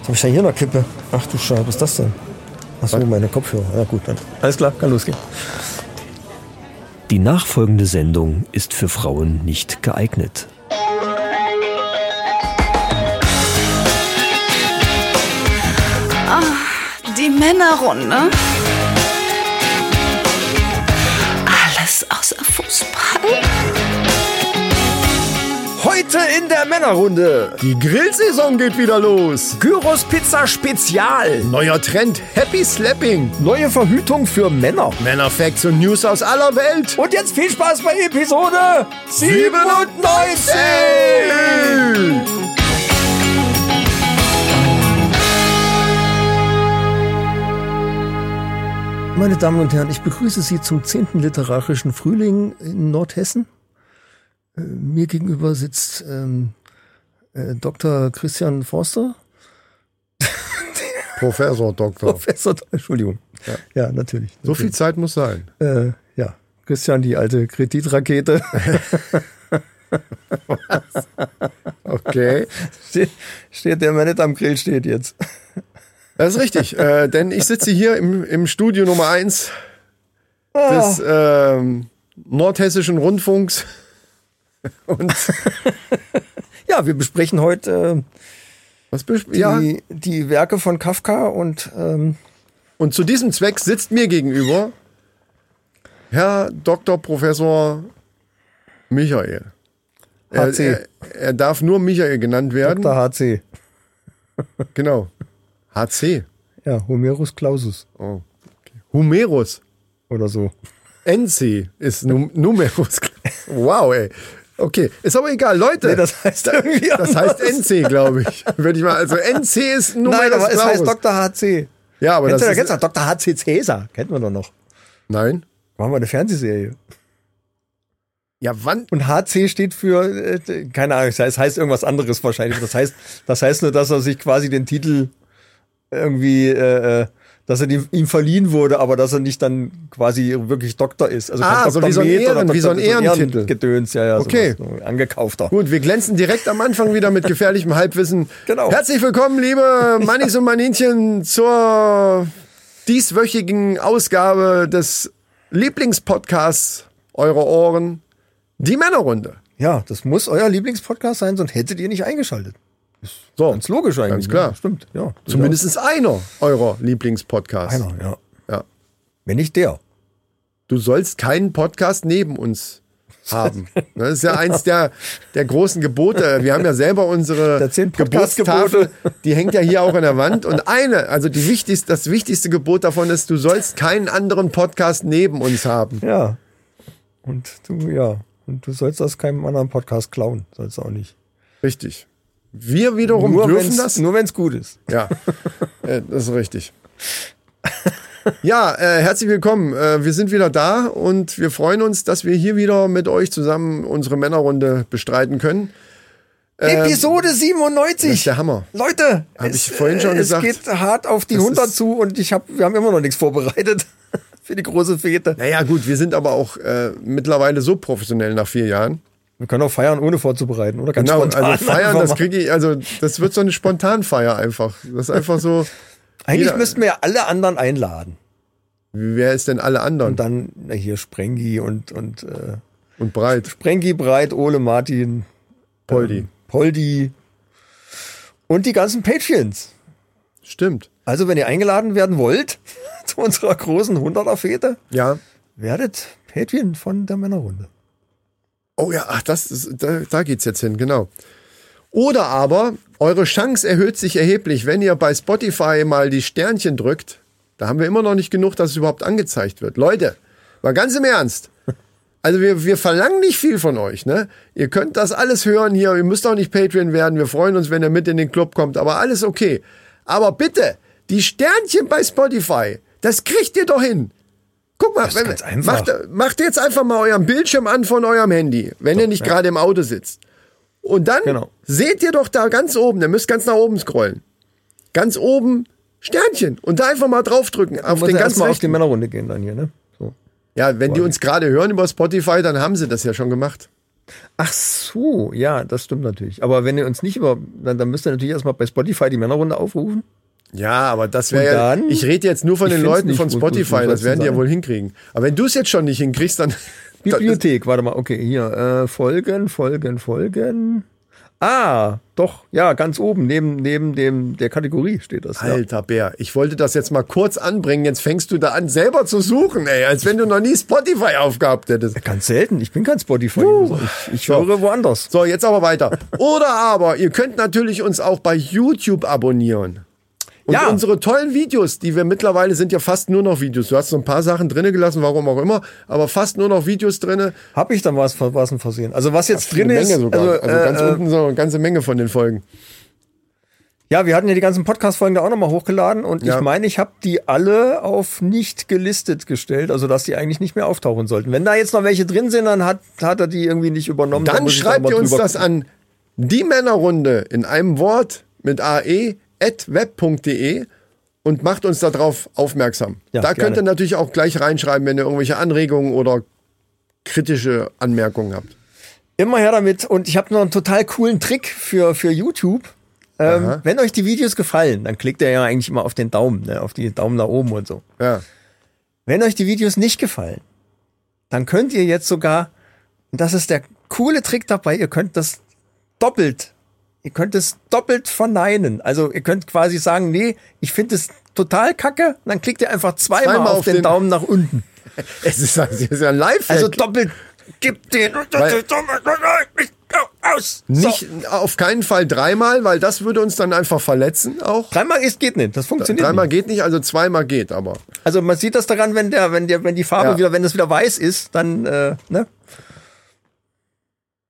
Was habe ich da hier noch Kippe? Ach du Scheiße, was ist das denn? Achso, meine Kopfhörer. Ja gut, dann. Alles klar, kann losgehen. Die nachfolgende Sendung ist für Frauen nicht geeignet. Die Männerrunde. Heute in der Männerrunde. Die Grillsaison geht wieder los. Gyros Pizza Spezial. Neuer Trend Happy Slapping. Neue Verhütung für Männer. Männerfacts und News aus aller Welt. Und jetzt viel Spaß bei Episode 97. Meine Damen und Herren, ich begrüße Sie zum 10. literarischen Frühling in Nordhessen. Äh, Mir gegenüber sitzt ähm, äh, Dr. Christian Forster. Professor Doktor. Professor, Entschuldigung. Ja, natürlich. So viel Zeit muss sein. Äh, ja, Christian, die alte Kreditrakete. Okay. steht, steht der, der nicht am Grill steht jetzt. Das ist richtig. äh, denn ich sitze hier im, im Studio Nummer 1 des ähm, Nordhessischen Rundfunks. Und Ja, wir besprechen heute äh, die, ja, die Werke von Kafka und ähm, und zu diesem Zweck sitzt mir gegenüber Herr Dr. Professor Michael. Er, HC. er, er darf nur Michael genannt werden. Dr. HC. Genau. HC. Ja, Homerus Clausus Oh. Okay. Humerus. oder so. NC ist Num Numerus. Wow, ey. Okay, ist aber egal, Leute. Nee, das heißt irgendwie das heißt anders. NC, glaube ich. Würde ich mal, also NC ist Numerus Nein, aber es heißt. Dr. HC. Ja, aber Kennst du, das kennst ist, du Dr. HC Cäsar? Kennt man doch noch. Nein. Machen wir eine Fernsehserie. Ja, wann? Und HC steht für, äh, keine Ahnung, es heißt, heißt irgendwas anderes wahrscheinlich. Das heißt, das heißt nur, dass er sich quasi den Titel irgendwie, äh, äh, dass er ihm verliehen wurde, aber dass er nicht dann quasi wirklich Doktor ist. Also Ah, so wie so ein Med Ehren- wie so ein. Ehrentitel. Gedöns, ja, ja. Okay. sowas, so angekaufter. Gut, wir glänzen direkt am Anfang wieder mit gefährlichem Halbwissen. Genau. Herzlich willkommen, liebe Mannis und Maninchen, zur dieswöchigen Ausgabe des Lieblingspodcasts eurer Ohren, die Männerrunde. Ja, das muss euer Lieblingspodcast sein, sonst hättet ihr nicht eingeschaltet. So, Ganz logisch eigentlich. Ganz klar. Ne? Stimmt, ja. Zumindest einer eurer Lieblingspodcasts. Einer, ja. Ja. Wenn nicht der. Du sollst keinen Podcast neben uns haben. Das ist ja eins der, der großen Gebote. Wir haben ja selber unsere. Geburtstafel, die hängt ja hier auch an der Wand. Und eine, also die wichtigste, das wichtigste Gebot davon ist, du sollst keinen anderen Podcast neben uns haben. Ja. Und du, ja. Und du sollst das keinem anderen Podcast klauen. Sollst du auch nicht. Richtig. Wir wiederum nur dürfen das. Nur wenn es gut ist. Ja, äh, das ist richtig. Ja, äh, herzlich willkommen. Äh, wir sind wieder da und wir freuen uns, dass wir hier wieder mit euch zusammen unsere Männerrunde bestreiten können. Episode Das ist 97. der Hammer. Leute, Hab es, ich vorhin schon äh, gesagt. Es geht hart auf die Das 100 ist- zu und ich hab, wir haben immer noch nichts vorbereitet für die große Fete. Naja, gut, wir sind aber auch äh, mittlerweile so professionell nach vier Jahren. Wir können auch feiern, ohne vorzubereiten, oder? Ganz Genau, spontan also feiern, das kriege ich, also das wird so eine Spontanfeier einfach. Das ist einfach so. Eigentlich jeder- müssten wir ja alle anderen einladen. Wer ist denn alle anderen? Und dann na, hier Sprengi und, und äh, Und breit. Sprengi, Breit, Ole, Martin, Poldi. ähm, Poldi und die ganzen Patreons. Stimmt. Also, wenn ihr eingeladen werden wollt zu unserer großen 100er-Fete, Ja. werdet Patreon von der Männerrunde. Oh ja, ach, das ist, da, da geht's jetzt hin, genau. Oder aber, eure Chance erhöht sich erheblich, wenn ihr bei Spotify mal die Sternchen drückt. Da haben wir immer noch nicht genug, dass es überhaupt angezeigt wird. Leute, mal ganz im Ernst. Also wir, wir verlangen nicht viel von euch, ne? Ihr könnt das alles hören hier, ihr müsst auch nicht Patreon werden. Wir freuen uns, wenn ihr mit in den Club kommt, aber alles okay. Aber bitte, die Sternchen bei Spotify, das kriegt ihr doch hin. Guck mal, einfach. macht, macht jetzt einfach mal euren Bildschirm an von eurem Handy, wenn ihr nicht gerade im Auto sitzt. Und dann Genau. seht ihr doch da ganz oben, ihr müsst ganz nach oben scrollen. Ganz oben Sternchen und da einfach mal draufdrücken auf den ja ganz erstmal auf die. Männerrunde gehen dann hier, ne? So. Ja, wenn die uns gerade hören über Spotify, dann haben sie das ja schon gemacht. Ach so, ja, das stimmt natürlich. Aber wenn ihr uns nicht über, dann, dann müsst ihr natürlich erstmal bei Spotify die Männerrunde aufrufen. Ja, aber das wäre ja. Ich rede jetzt nur von den Leuten von Spotify, gut, das werden die ja wohl hinkriegen. Aber wenn du es jetzt schon nicht hinkriegst, dann. Bibliothek, warte mal, okay, hier, äh, Folgen, Folgen, Folgen. Ah, doch, ja, ganz oben, neben, neben dem, der Kategorie steht das. Ja. Alter Bär, ich wollte das jetzt mal kurz anbringen. Jetzt fängst du da an, selber zu suchen, ey, als wenn du noch nie Spotify aufgehabt hättest. Ganz selten, ich bin kein Spotify. ich ich So. höre woanders. So, jetzt aber weiter. Oder aber, ihr könnt natürlich uns auch bei YouTube abonnieren. Und Ja. unsere tollen Videos, die wir mittlerweile sind ja fast nur noch Videos. Du hast so ein paar Sachen drinne gelassen, warum auch immer, aber fast nur noch Videos drinne. Hab ich dann was, was ein Versehen? Also was jetzt Eine drin ist, Menge sogar. Also, also, ganz äh, unten so eine ganze Menge von den Folgen. Ja, wir hatten ja die ganzen Podcast-Folgen da auch nochmal hochgeladen und Ja. ich meine, ich habe die alle auf nicht gelistet gestellt, also dass die eigentlich nicht mehr auftauchen sollten. Wenn da jetzt noch welche drin sind, dann hat, hat er die irgendwie nicht übernommen. Da Dann ich schreibt mal ihr uns das an die Männerrunde in einem Wort mit ae web.de und macht uns darauf aufmerksam. Ja, da könnt gerne. ihr natürlich auch gleich reinschreiben, wenn ihr irgendwelche Anregungen oder kritische Anmerkungen habt. Immer her damit. Und ich habe noch einen total coolen Trick für, für YouTube. Ähm, wenn euch die Videos gefallen, dann klickt ihr ja eigentlich immer auf den Daumen, ne, auf die Daumen nach oben und so. Ja. Wenn euch die Videos nicht gefallen, dann könnt ihr jetzt sogar, und das ist der coole Trick dabei, ihr könnt das doppelt, ihr könnt es doppelt verneinen. Also ihr könnt quasi sagen, nee, ich finde es total kacke, und dann klickt ihr einfach zweimal, Zweimal auf, auf den, den- Daumen nach unten. Es ist, es ist ja ein Live. Also doppelt, gibt den Weil- aus. So. nicht auf keinen Fall dreimal, weil das würde uns dann einfach verletzen auch. Dreimal ist geht nicht, das funktioniert Dreimal nicht. geht nicht, also zweimal geht aber. Also man sieht das daran, wenn der, wenn der, wenn die Farbe Ja. wieder, wenn es wieder weiß ist, dann äh, ne?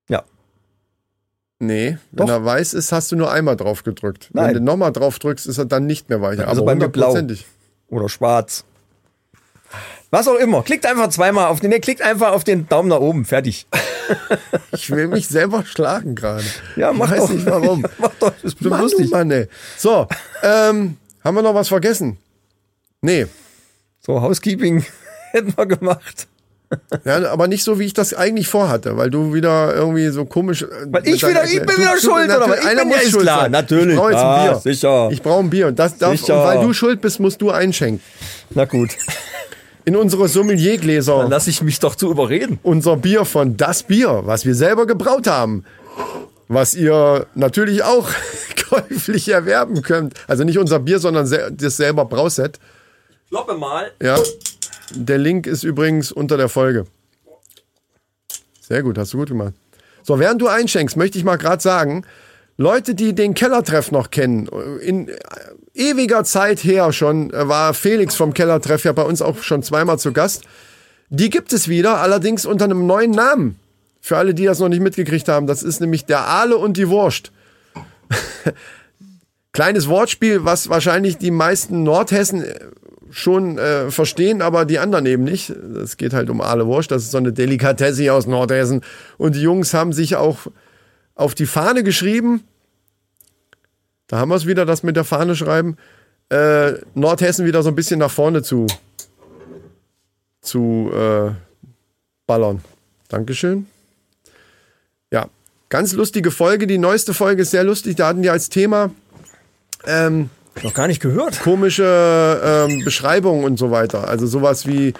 Ja. Nee, wenn Doch. er weiß ist, hast du nur einmal drauf gedrückt. Nein. Wenn du nochmal drauf drückst, ist er dann nicht mehr weicher. Also aber bei mir blau. Oder schwarz. Was auch immer. Klickt einfach zweimal auf den, nee, klickt einfach auf den Daumen nach oben. Fertig. Ich will mich selber schlagen gerade. Ja, mach ich weiß doch. nicht warum. mach doch, das ist Mann, lustig. du Mann, ey. So, ähm, haben wir noch was vergessen? Nee. So, Housekeeping hätten wir gemacht. Ja, aber nicht so, wie ich das eigentlich vorhatte, weil du wieder irgendwie so komisch. äh, Weil ich wieder- ich bin du- wieder schuld, oder was? Ich einer bin ja muss ist schuld klar, sein. natürlich. Ich brauche jetzt ein Ah, Bier. sicher. Ich brauche ein Bier und das darf, und weil du schuld bist, musst du einschenken. Na gut, In unsere dann Sommeliergläser lasse ich mich doch zu überreden. unser Bier von Das Bier, was wir selber gebraut haben. Was ihr natürlich auch käuflich erwerben könnt. Also nicht unser Bier, sondern das selber Brauset. Kloppe mal. Ja. Der Link ist übrigens unter der Folge. Sehr gut, hast du gut gemacht. So, während du einschenkst, möchte ich mal gerade sagen, Leute, die den Kellertreff noch kennen, in ewiger Zeit her schon äh, war Felix vom Kellertreff ja bei uns auch schon zweimal zu Gast. Die gibt es wieder, allerdings unter einem neuen Namen. Für alle, die das noch nicht mitgekriegt haben, das ist nämlich der Aale und die Wurst. Kleines Wortspiel, was wahrscheinlich die meisten Nordhessen äh, schon äh, verstehen, aber die anderen eben nicht. Es geht halt um Aale Wurst, das ist so eine Delikatesse aus Nordhessen. Und die Jungs haben sich auch auf die Fahne geschrieben. Da haben wir es wieder, das mit der Fahne schreiben. Äh, Nordhessen wieder so ein bisschen nach vorne zu, zu äh, ballern. Dankeschön. Ja, ganz lustige Folge. Die neueste Folge ist sehr lustig. Da hatten die als Thema ähm, Noch gar nicht gehört. komische ähm, Beschreibungen und so weiter. Also sowas wie,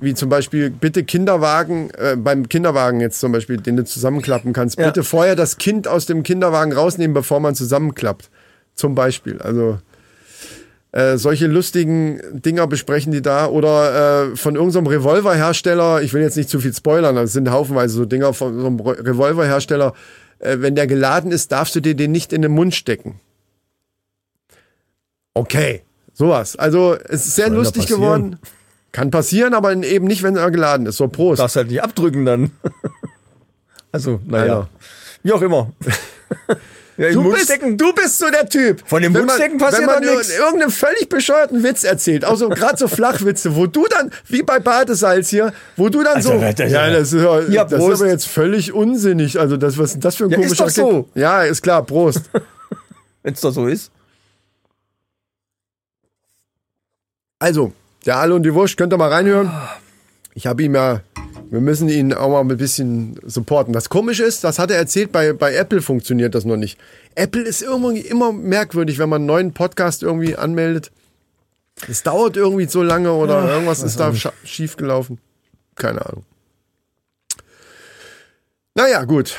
wie zum Beispiel, bitte Kinderwagen, äh, beim Kinderwagen jetzt zum Beispiel, den du zusammenklappen kannst, Ja. bitte vorher das Kind aus dem Kinderwagen rausnehmen, bevor man zusammenklappt. Zum Beispiel. Also äh, solche lustigen Dinger besprechen die da. Oder äh, von irgendeinem Revolverhersteller, ich will jetzt nicht zu viel spoilern, das sind haufenweise so Dinger von so einem Re- Revolverhersteller. Äh, wenn der geladen ist, darfst du dir den nicht in den Mund stecken. Okay, sowas. Also es ist sehr da lustig geworden. Kann passieren, aber eben nicht, wenn er geladen ist. So, Prost. Darfst halt nicht abdrücken dann. also, naja. Alter. Wie auch immer. ja, Du bist, du bist so der Typ. Von dem man- Mundstecken passiert Wenn man nur nix. irgendeinen völlig bescheuerten Witz erzählt, also gerade so Flachwitze, wo du dann, wie bei Badesalz hier, wo du dann so, Also, das- ja, das ist, ja, Ja, das ist aber jetzt völlig unsinnig. Also das, was ist das für ein Ja, ist komischer doch so. Ja, ist klar, Prost. Wenn es doch so ist. Also, der Aale und die Wurst, könnt ihr mal reinhören. Ich habe ihm ja Wir müssen ihn auch mal ein bisschen supporten. Das Komische ist, das hat er erzählt, bei, bei Apple funktioniert das noch nicht. Apple ist irgendwie immer merkwürdig, wenn man einen neuen Podcast irgendwie anmeldet. Es dauert irgendwie so lange oder irgendwas ist da schief gelaufen. Keine Ahnung. Naja, gut.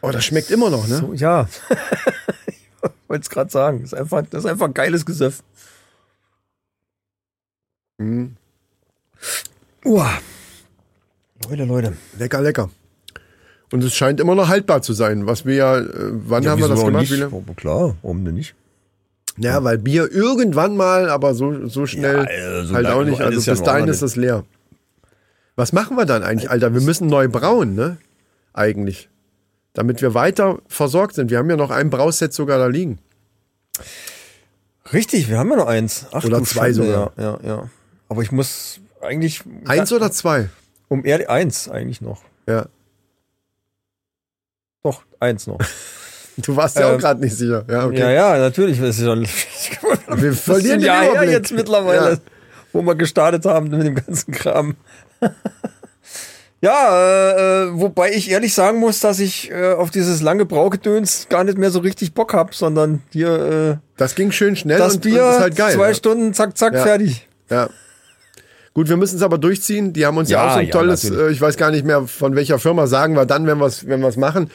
Oh, das schmeckt immer noch, ne? So, ja. ich wollte es gerade sagen. Das ist, einfach, das ist einfach ein geiles Gesöff. Mhm. Uah. Leute, Leute. Lecker, lecker. Und es scheint immer noch haltbar zu sein, was wir ja, äh, wann haben wir das gemacht? Lange? Oh, klar, warum denn nicht? Ja, weil Bier irgendwann mal, aber so, so schnell Ja, äh, so halt auch nicht. Also ja bis dahin ist das leer. Was machen wir dann eigentlich, Alter? Wir müssen neu brauen, ne? Eigentlich. Damit wir weiter versorgt sind. Wir haben ja noch ein Brauset sogar da liegen. Richtig, wir haben ja noch eins. Ach, Oder zwei Schande, sogar. Ja, ja, ja. Aber ich muss eigentlich. Eins oder zwei? Um ehrlich, eins eigentlich noch. Ja. Doch, eins noch. Du warst ja auch Ähm, gerade nicht sicher. Ja, okay. Ja, ja, natürlich. Das ist schon, Wir verlieren Jahr her jetzt mittlerweile, Ja. wo wir gestartet haben mit dem ganzen Kram. ja, äh, wobei ich ehrlich sagen muss, dass ich äh, auf dieses lange Braugedöns gar nicht mehr so richtig Bock hab, sondern hier äh, Das ging schön schnell das und, Bier, und ist halt geil. zwei ja. Stunden, zack, zack, Ja. fertig. Ja. Gut, wir müssen es aber durchziehen. Die haben uns ja, Ja, auch so ein ja, tolles, äh, ich weiß gar nicht mehr von welcher Firma, sagen wir dann, wenn wir es wenn wir's machen.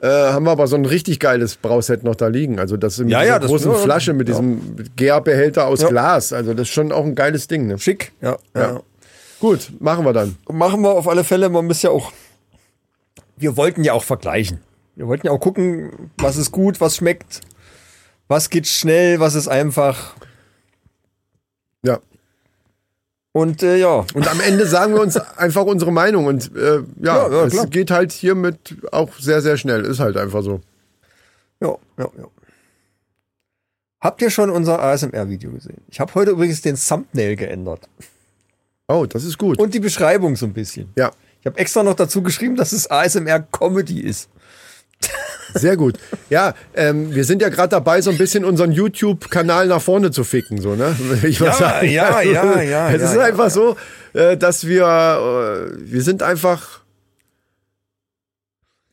Äh, haben wir aber so ein richtig geiles Brauset noch da liegen. Also das mit Ja, ja, das- großen Flasche, mit diesem Gärbehälter aus. Glas. Also das ist schon auch ein geiles Ding. Ne? Schick, ja. ja. Ja. Gut, machen wir dann. Machen wir auf alle Fälle, man muss ja auch, wir wollten ja auch vergleichen. Wir wollten ja auch gucken, was ist gut, was schmeckt, was geht schnell, was ist einfach. Ja. Und äh, ja, Und am Ende sagen wir uns einfach unsere Meinung. Und äh, ja, Ja, ja, es geht halt hiermit auch sehr, sehr schnell. Ist halt einfach so. ja, ja, ja. Habt ihr schon unser ASMR-Video gesehen? Ich habe heute übrigens den Thumbnail geändert. Oh, das ist gut. Und die Beschreibung so ein bisschen. ja, Ich habe extra noch dazu geschrieben, dass es ASMR-Comedy ist. Sehr gut. Ja, ähm, wir sind ja gerade dabei, so ein bisschen unseren YouTube-Kanal nach vorne zu ficken, so, ne? Ich Ja, sagen. ja, ja, ja, Es ja, ist ja, einfach so, äh, dass wir, äh, wir sind einfach,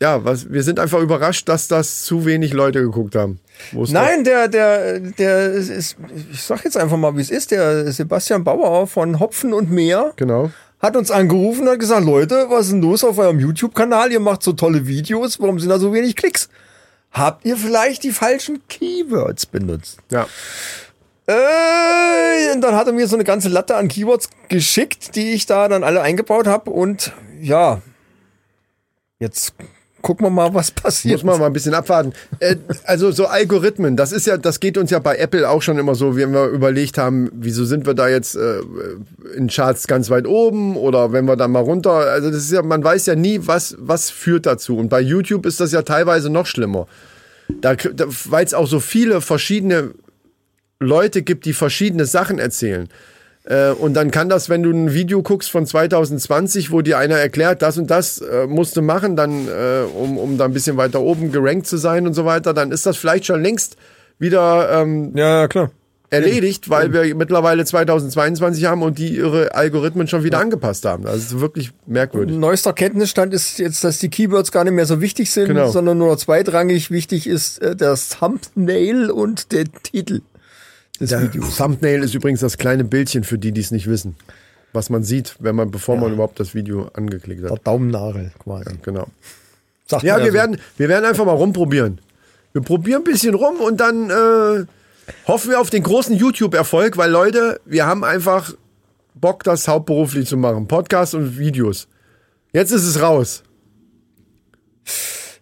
ja, was, wir sind einfach überrascht, dass das zu wenig Leute geguckt haben. Nein, der, der, der ist, ich sag jetzt einfach mal, wie es ist, der Sebastian Bauer von Hopfen und Meer Genau. Hat uns angerufen und hat gesagt, Leute, was ist denn los auf eurem YouTube-Kanal? Ihr macht so tolle Videos, warum sind da so wenig Klicks? Habt ihr vielleicht die falschen Keywords benutzt? Ja. Äh, und dann hat er mir so eine ganze Latte an Keywords geschickt, die ich da dann alle eingebaut habe und ja, jetzt gucken wir mal, was passiert. Muss man mal ein bisschen abwarten. Äh, also so Algorithmen, das ist ja, das geht uns ja bei Apple auch schon immer so, wenn wir überlegt haben, wieso sind wir da jetzt äh, in Charts ganz weit oben oder wenn wir da mal runter. Also das ist ja, man weiß ja nie, was was führt dazu. Und bei YouTube ist das ja teilweise noch schlimmer. Da, da weil es auch so viele verschiedene Leute gibt, die verschiedene Sachen erzählen. Äh, und dann kann das, wenn du ein Video guckst von 2020, wo dir einer erklärt, das und das äh, musst du machen, dann, äh, um, um da ein bisschen weiter oben gerankt zu sein und so weiter, dann ist das vielleicht schon längst wieder ähm, ja, ja, klar. erledigt, weil wir mittlerweile 2022 haben und die ihre Algorithmen schon wieder angepasst haben. Das ist wirklich merkwürdig. Neuester Kenntnisstand ist jetzt, dass die Keywords gar nicht mehr so wichtig sind, Genau. sondern nur zweitrangig wichtig ist äh, das Thumbnail und der Titel des Der Videos. Thumbnail ist übrigens das kleine Bildchen für die, die es nicht wissen. Was man sieht, wenn man, bevor man überhaupt das Video angeklickt Der hat. Daumennagel quasi. Genau. Sagt Ja, wir so. werden, wir werden einfach mal rumprobieren. Wir probieren ein bisschen rum und dann äh, hoffen wir auf den großen YouTube-Erfolg, weil Leute, wir haben einfach Bock, das hauptberuflich zu machen. Podcast und Videos. Jetzt ist es raus.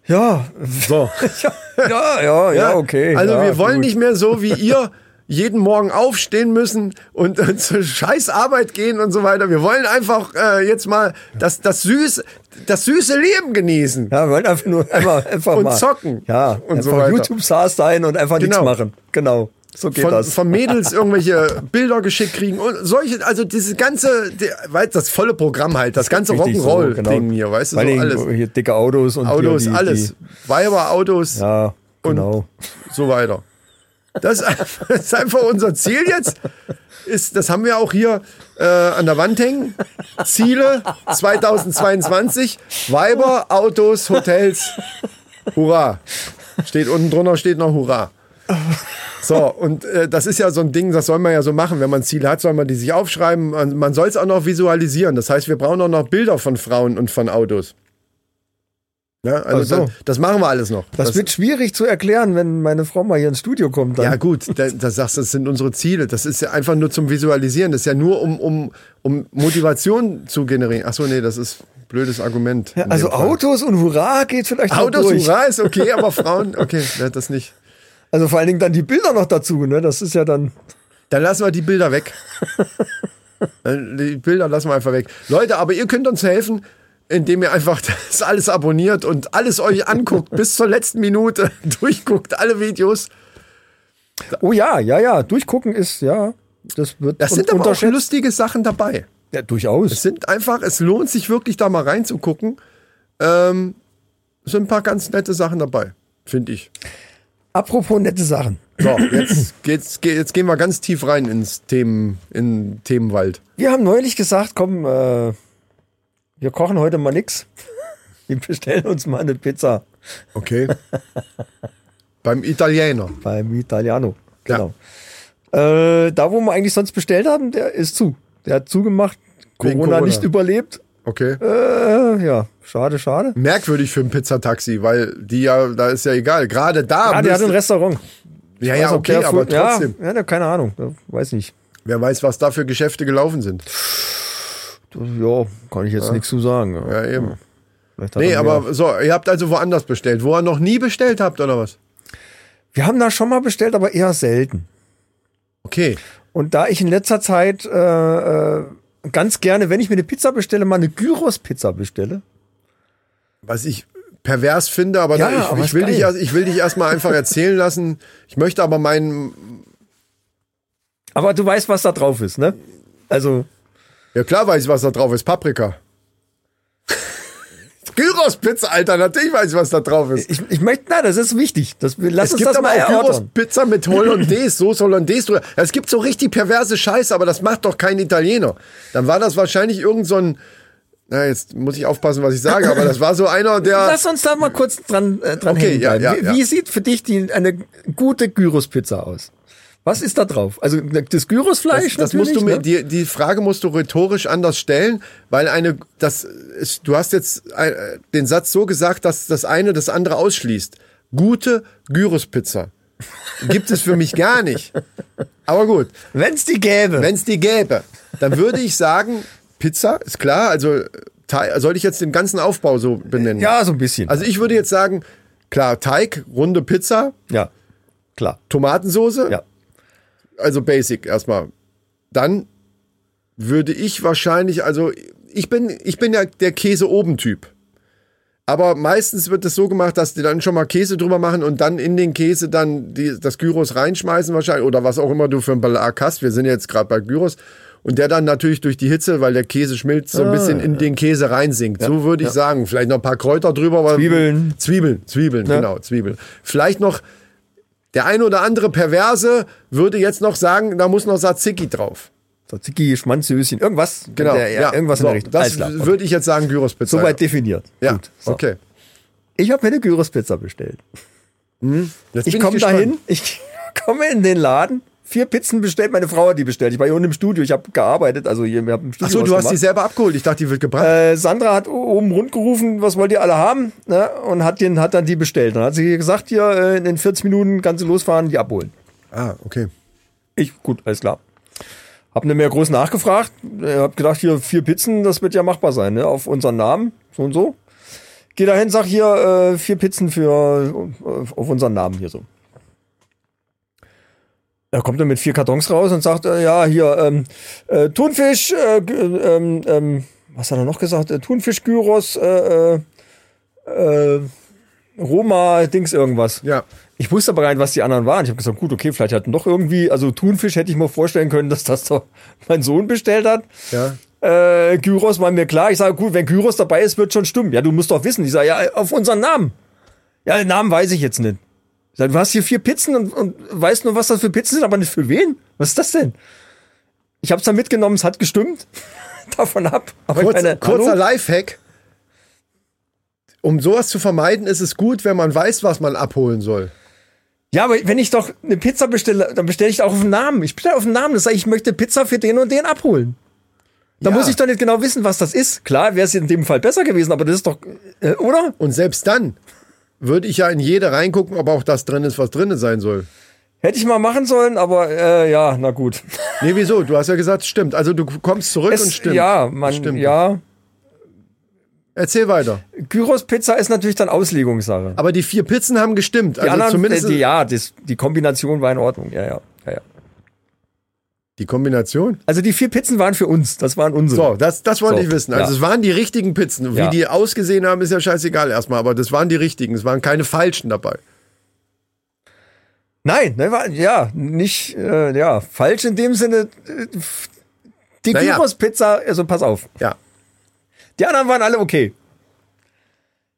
Ja, So. ja, ja, ja, okay. Also ja, wir wollen gut. nicht mehr so wie ihr jeden Morgen aufstehen müssen und, und zur scheiß Arbeit gehen und so weiter. Wir wollen einfach äh, jetzt mal das, das, süße, das süße Leben genießen. Ja, wir wollen einfach nur einfach, einfach Und mal. zocken. Ja, Und so weiter. YouTube-Stars sein und einfach nichts Genau. machen. Genau. So geht von, das. von Mädels irgendwelche Bilder geschickt kriegen und solche, also dieses ganze, weißt, das volle Genau. Programm halt, das ganze Richtig so, Rock'n'Roll-Ding hier, weißt du, so alles. Hier dicke Autos und Autos, die, alles. Weiber, Autos ja, und genau. so weiter. Das, ist einfach unser Ziel jetzt. Ist, das haben wir auch hier äh, an der Wand hängen. Ziele 2022. Weiber, Autos, Hotels. Hurra. Steht unten drunter, steht noch Hurra. So, und äh, das ist ja so ein Ding, das soll man ja so machen. Wenn man Ziele hat, soll man die sich aufschreiben. Man, man soll es auch noch visualisieren. Das heißt, wir brauchen auch noch Bilder von Frauen und von Autos. Ja, also so. das, das machen wir alles noch. Das, wird schwierig zu erklären, wenn meine Frau mal hier ins Studio kommt. Dann. Ja, gut, da, da sagst du, das sind unsere Ziele. Das ist ja einfach nur zum Visualisieren. Das ist ja nur, um, um, um Motivation zu generieren. Ach so, nee, das ist ein blödes Argument. Ja, also. Autos und Hurra geht vielleicht Autos, durch. Hurra ist okay, aber Frauen, okay, ne, das nicht. Also vor allen Dingen dann die Bilder noch dazu, ne? Das ist ja dann. Dann lassen wir die Bilder weg. die Bilder lassen wir einfach weg. Leute, aber ihr könnt uns helfen, indem ihr einfach das alles abonniert und alles euch anguckt, bis zur letzten Minute durchguckt, alle Videos. Oh ja, ja, ja. Durchgucken ist, ja. Das wird Das sind aber auch lustige Sachen dabei. Ja, Es durchaus. sind einfach, es lohnt sich wirklich da mal reinzugucken. Ähm, es sind ein paar ganz nette Sachen dabei, finde ich. Apropos nette Sachen. So, jetzt, geht's, ge- jetzt gehen wir ganz tief rein ins Themen, in Themenwald. Wir haben neulich gesagt, komm, äh, wir kochen heute mal nix. Wir bestellen uns mal eine Pizza Okay. Beim Italiener. beim Italiano. Genau. Äh, da, wo wir eigentlich sonst bestellt haben, der ist zu. Der hat zugemacht. Corona, Corona. nicht überlebt. Okay. Äh, ja, schade, schade. Merkwürdig für ein Pizzataxi, weil die ja, da ist ja egal. Gerade da. Ah, der hat ein Restaurant. ja, Weiß, ja, okay, aber ja, trotzdem. Ja, ja, keine Ahnung. Ja, Weiß nicht. Wer weiß, was da für Geschäfte gelaufen sind. Ja, kann ich jetzt nichts zu sagen. Ja, eben. Nee, er aber so, ihr habt also woanders bestellt, wo ihr noch nie bestellt habt, oder was? Wir haben da schon mal bestellt, aber eher selten. Okay. Und da ich in letzter Zeit äh, äh, ganz gerne, wenn ich mir eine Pizza bestelle, mal eine Gyros-Pizza bestelle. Was ich pervers finde, aber Ja, da, ich, aber ich, will dich, ich will dich erstmal einfach erzählen lassen. Ich möchte aber meinen, Aber du weißt, was da drauf ist, ne? Also, ja klar weiß ich, was da drauf ist, Paprika. Gyros-Pizza, Alter, natürlich weiß ich, was da drauf ist. ich, ich möchte, na, das ist wichtig. Das, lass Es uns gibt das aber mal auch. Gyros-Pizza mit Hollandaise, Soße Hollandaise drüber. Es gibt so richtig perverse Scheiße, aber das macht doch kein Italiener. Dann war das wahrscheinlich irgend so ein, na jetzt muss ich aufpassen, was ich sage, aber das war so einer, der... Lass uns da mal kurz dran, äh, dran Okay, hängen ja, ja, wie, ja. wie sieht für dich die, eine gute Gyros-Pizza aus? Was ist da drauf? Also das Gyrosfleisch Das, das musst du mir, ne? die, die Frage musst du rhetorisch anders stellen, weil eine, das ist, du hast jetzt äh, den Satz so gesagt, dass das eine das andere ausschließt. Gute Gyrospizza gibt es für mich gar nicht. Aber gut, Wenn es die gäbe. wenn es die gäbe, dann würde ich sagen, Pizza ist klar. Also soll ich jetzt den ganzen Aufbau so benennen? ja, so ein bisschen. Also ich würde jetzt sagen, klar Teig, runde Pizza, ja, klar. Tomatensoße, Ja. Also basic erstmal. Dann würde ich wahrscheinlich, also ich bin, ich bin ja der Käse oben Typ. Aber meistens wird es so gemacht, dass die dann schon mal Käse drüber machen und dann in den Käse dann die, das Gyros reinschmeißen wahrscheinlich oder was auch immer du für einen Belag hast. Wir sind jetzt gerade bei Gyros. Und der dann natürlich durch die Hitze, weil der Käse schmilzt, so ein bisschen in den Käse reinsinkt. so würde ich sagen. Vielleicht noch ein paar Kräuter drüber. Zwiebeln. Zwiebeln, Zwiebeln, genau, Zwiebeln. Vielleicht noch der ein oder andere Perverse würde jetzt noch sagen, da muss noch Tzatziki drauf. Tzatziki, Schmanzhöschen, irgendwas. Genau, Der, ja, irgendwas so, in der Richtung. Das. Okay. würde ich jetzt sagen, Gyrospizza. Soweit definiert. ja, Gut. So. okay. Ich habe mir eine Gyrospizza bestellt. Jetzt Ich komme dahin, ich komme in den Laden, vier Pizzen bestellt, meine Frau hat die bestellt. Ich war hier unten im Studio, ich habe gearbeitet, also hier, wir haben im Studio Ach so, du hast die selber abgeholt. Ich dachte, die wird gebrannt. Äh, Sandra hat oben rund gerufen, was wollt ihr alle haben? Ne? Und hat, den, hat dann die bestellt. Dann hat sie gesagt, hier äh, in den 40 Minuten kannst du losfahren, die abholen. ah, okay. Ich, gut, alles klar. Hab nicht mehr groß nachgefragt. Äh, hab gedacht, hier vier Pizzen, das wird ja machbar sein, ne? Auf unseren Namen, so und so. Geh dahin, sag hier äh, vier Pizzen für äh, auf unseren Namen hier so. Er kommt dann mit vier Kartons raus und sagt, äh, ja, hier, ähm, äh, Thunfisch, äh, ähm, ähm, was hat er noch gesagt? Äh, Thunfisch, Gyros, äh, äh, äh, Roma, Dings irgendwas. Ja. Ich wusste aber gar nicht, was die anderen waren. Ich habe gesagt, gut, okay, vielleicht hatten doch irgendwie, also Thunfisch hätte ich mir vorstellen können, dass das doch mein Sohn bestellt hat. Ja. Äh, Gyros war mir klar. Ich sage, gut, wenn Gyros dabei ist, wird schon stimmen. Ja, du musst doch wissen. Ich sage, ja, auf unseren Namen. Ja, den Namen weiß ich jetzt nicht. Du hast hier vier Pizzen und, und weißt nur, was das für Pizzen sind, aber nicht für wen? Was ist das denn? Ich habe es dann mitgenommen, es hat gestimmt. Davon ab. Aber Kurz, keine kurzer. Lifehack. Um sowas zu vermeiden, ist es gut, wenn man weiß, was man abholen soll. Ja, aber wenn ich doch eine Pizza bestelle, dann bestelle ich auch auf den Namen. Ich bestelle auf den Namen. Das sage ich, ich möchte Pizza für den und den abholen. Da Ja. muss ich doch nicht genau wissen, was das ist. Klar, wäre es in dem Fall besser gewesen, aber das ist doch, äh, oder? Und selbst dann würde ich ja in jede reingucken, ob auch das drin ist, was drin sein soll. Hätte ich mal machen sollen, aber äh, ja, na gut. Nee, wieso? Du hast ja gesagt, stimmt. Also du kommst zurück und Es, stimmt. ja, man, Stimmt. ja. Erzähl weiter. Gyros Pizza ist natürlich dann Auslegungssache. Aber die vier Pizzen haben gestimmt. Die also anderen, zumindest äh, die, ja, das, die Kombination war in Ordnung. Ja, ja. Die Kombination. Also die vier Pizzen waren für uns. Das waren unsere. So, das, das wollte So, ich wissen. Also ja. es waren die richtigen Pizzen. Wie Ja. die ausgesehen haben, ist ja scheißegal erstmal. Aber das waren die richtigen. Es waren keine falschen dabei. Nein, ne, war, ja, nicht, äh, ja, falsch in dem Sinne. Äh, die Naja. Gyros Pizza, also pass auf. Ja. Die anderen waren alle okay.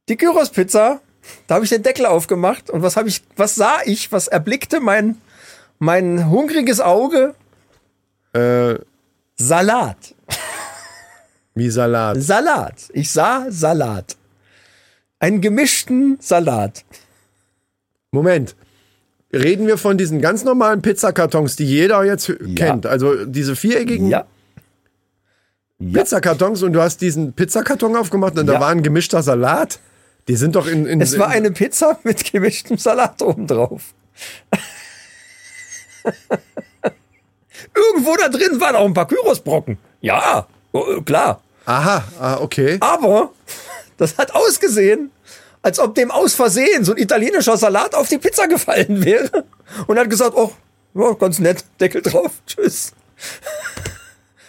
Die Gyros Pizza, da habe ich den Deckel aufgemacht und was habe ich, was sah ich, was erblickte mein, mein hungriges Auge? Äh, Salat. wie Salat. Salat. Ich sah Salat. Einen gemischten Salat. Moment. Reden wir von diesen ganz normalen Pizzakartons, die jeder jetzt kennt. Also diese viereckigen Ja. Pizzakartons und du hast diesen Pizzakarton aufgemacht und da Ja. war ein gemischter Salat. Die sind doch in. in Es war eine Pizza mit gemischtem Salat obendrauf. Irgendwo da drin waren auch ein paar Gyrosbrocken. Ja, oh, klar. Aha, ah, okay. Aber das hat ausgesehen, als ob dem aus Versehen so ein italienischer Salat auf die Pizza gefallen wäre. Und hat gesagt, oh, ja, ganz nett, Deckel drauf, tschüss.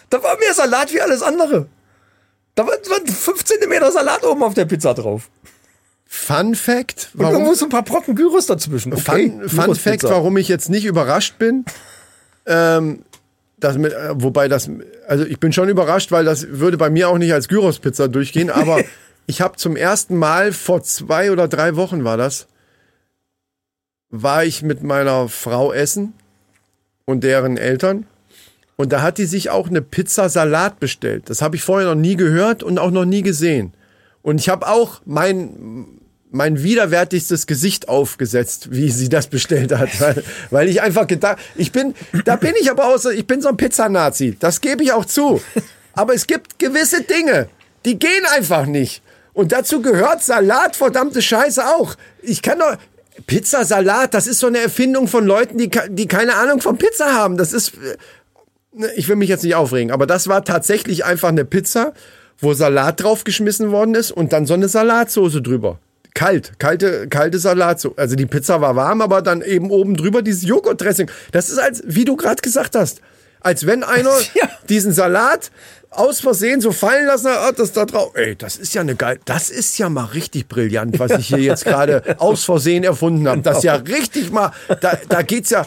Da war mehr Salat wie alles andere. Da waren waren 5 Zentimeter Salat oben auf der Pizza drauf. Fun Fact, Und irgendwo warum, so ein paar Brocken Gyros dazwischen. Okay, Fun, Fun Fact, warum ich jetzt nicht überrascht bin. Ähm, das mit, äh, wobei das, also ich bin schon überrascht, weil das würde bei mir auch nicht als Gyros-Pizza durchgehen, aber ich habe zum ersten Mal vor zwei oder drei Wochen war das, war ich mit meiner Frau essen und deren Eltern. Und da hat die sich auch eine Pizza Salat bestellt. Das habe ich vorher noch nie gehört und auch noch nie gesehen. Und ich habe auch mein, mein widerwärtigstes Gesicht aufgesetzt, wie sie das bestellt hat. Weil, weil ich einfach gedacht, ich bin, da bin ich aber so, ich bin so ein Pizzanazi. Das gebe ich auch zu. Aber es gibt gewisse Dinge, die gehen einfach nicht. Und dazu gehört Salat, verdammte Scheiße auch. Ich kann doch, Pizza, Salat, das ist so eine Erfindung von Leuten, die, die keine Ahnung von Pizza haben. Das ist, äh, ich will mich jetzt nicht aufregen, aber das war tatsächlich einfach eine Pizza, wo Salat draufgeschmissen worden ist und dann so eine Salatsoße drüber. Kalt, kalte, kalte Salatsoße. Also die Pizza war warm, aber dann eben oben drüber dieses Joghurtdressing. Das ist als, wie du gerade gesagt hast, als wenn einer Ja. diesen Salat aus Versehen so fallen lassen hat, ah, das da drauf. Ey, das ist ja eine geil, das ist ja mal richtig brillant, was ich hier jetzt gerade aus Versehen erfunden habe. Das ist ja richtig mal, da, da geht's ja,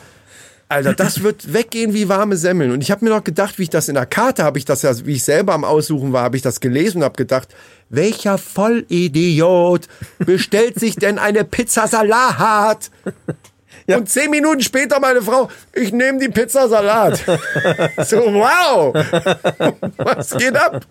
Alter, das wird weggehen wie warme Semmeln. Und ich habe mir noch gedacht, wie ich das in der Karte habe ich das ja, wie ich selber am Aussuchen war, habe ich das gelesen und habe gedacht, welcher Vollidiot bestellt sich denn eine Pizza Salat? Und zehn Minuten später meine Frau, ich nehme die Pizza Salat. so, wow. Was geht ab?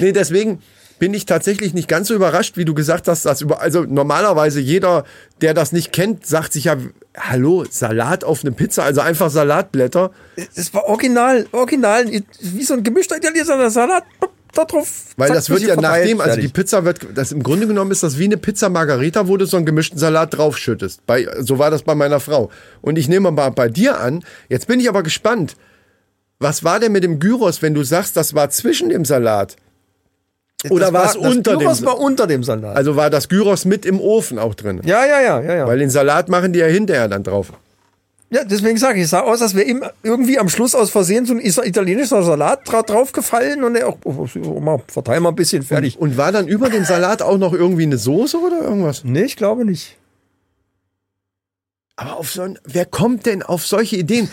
Nee, deswegen bin ich tatsächlich nicht ganz so überrascht, wie du gesagt hast, dass über, also normalerweise jeder, der das nicht kennt, sagt sich ja, hallo, Salat auf eine Pizza, also einfach Salatblätter. Das war original, original, wie so ein gemischter italienischer Salat. Da drauf. Weil zack, das wird ja verteilt, nachdem, also die. Pizza wird, das im Grunde genommen ist das wie eine Pizza Margarita, wo du so einen gemischten Salat draufschüttest. Bei, so war das bei meiner Frau. Und ich nehme mal bei dir an, jetzt bin ich aber gespannt. Was war denn mit dem Gyros, wenn du sagst, das war zwischen dem Salat? Oder war es unter dem Gyros Sa- war unter dem Salat. Also war das Gyros mit im Ofen auch drin? ja, ja, ja, ja, ja. Weil den Salat machen die ja hinterher dann drauf. ja deswegen sage ich, es sah aus, als wäre ihm irgendwie am Schluss aus Versehen so ein is- italienischer Salat dra draufgefallen und er auch, oh, oh, mal, verteil mal ein bisschen fertig. Und war dann über dem Salat auch noch irgendwie eine Soße oder irgendwas? nee, ich glaube nicht. Aber auf so ein, wer kommt denn auf solche Ideen?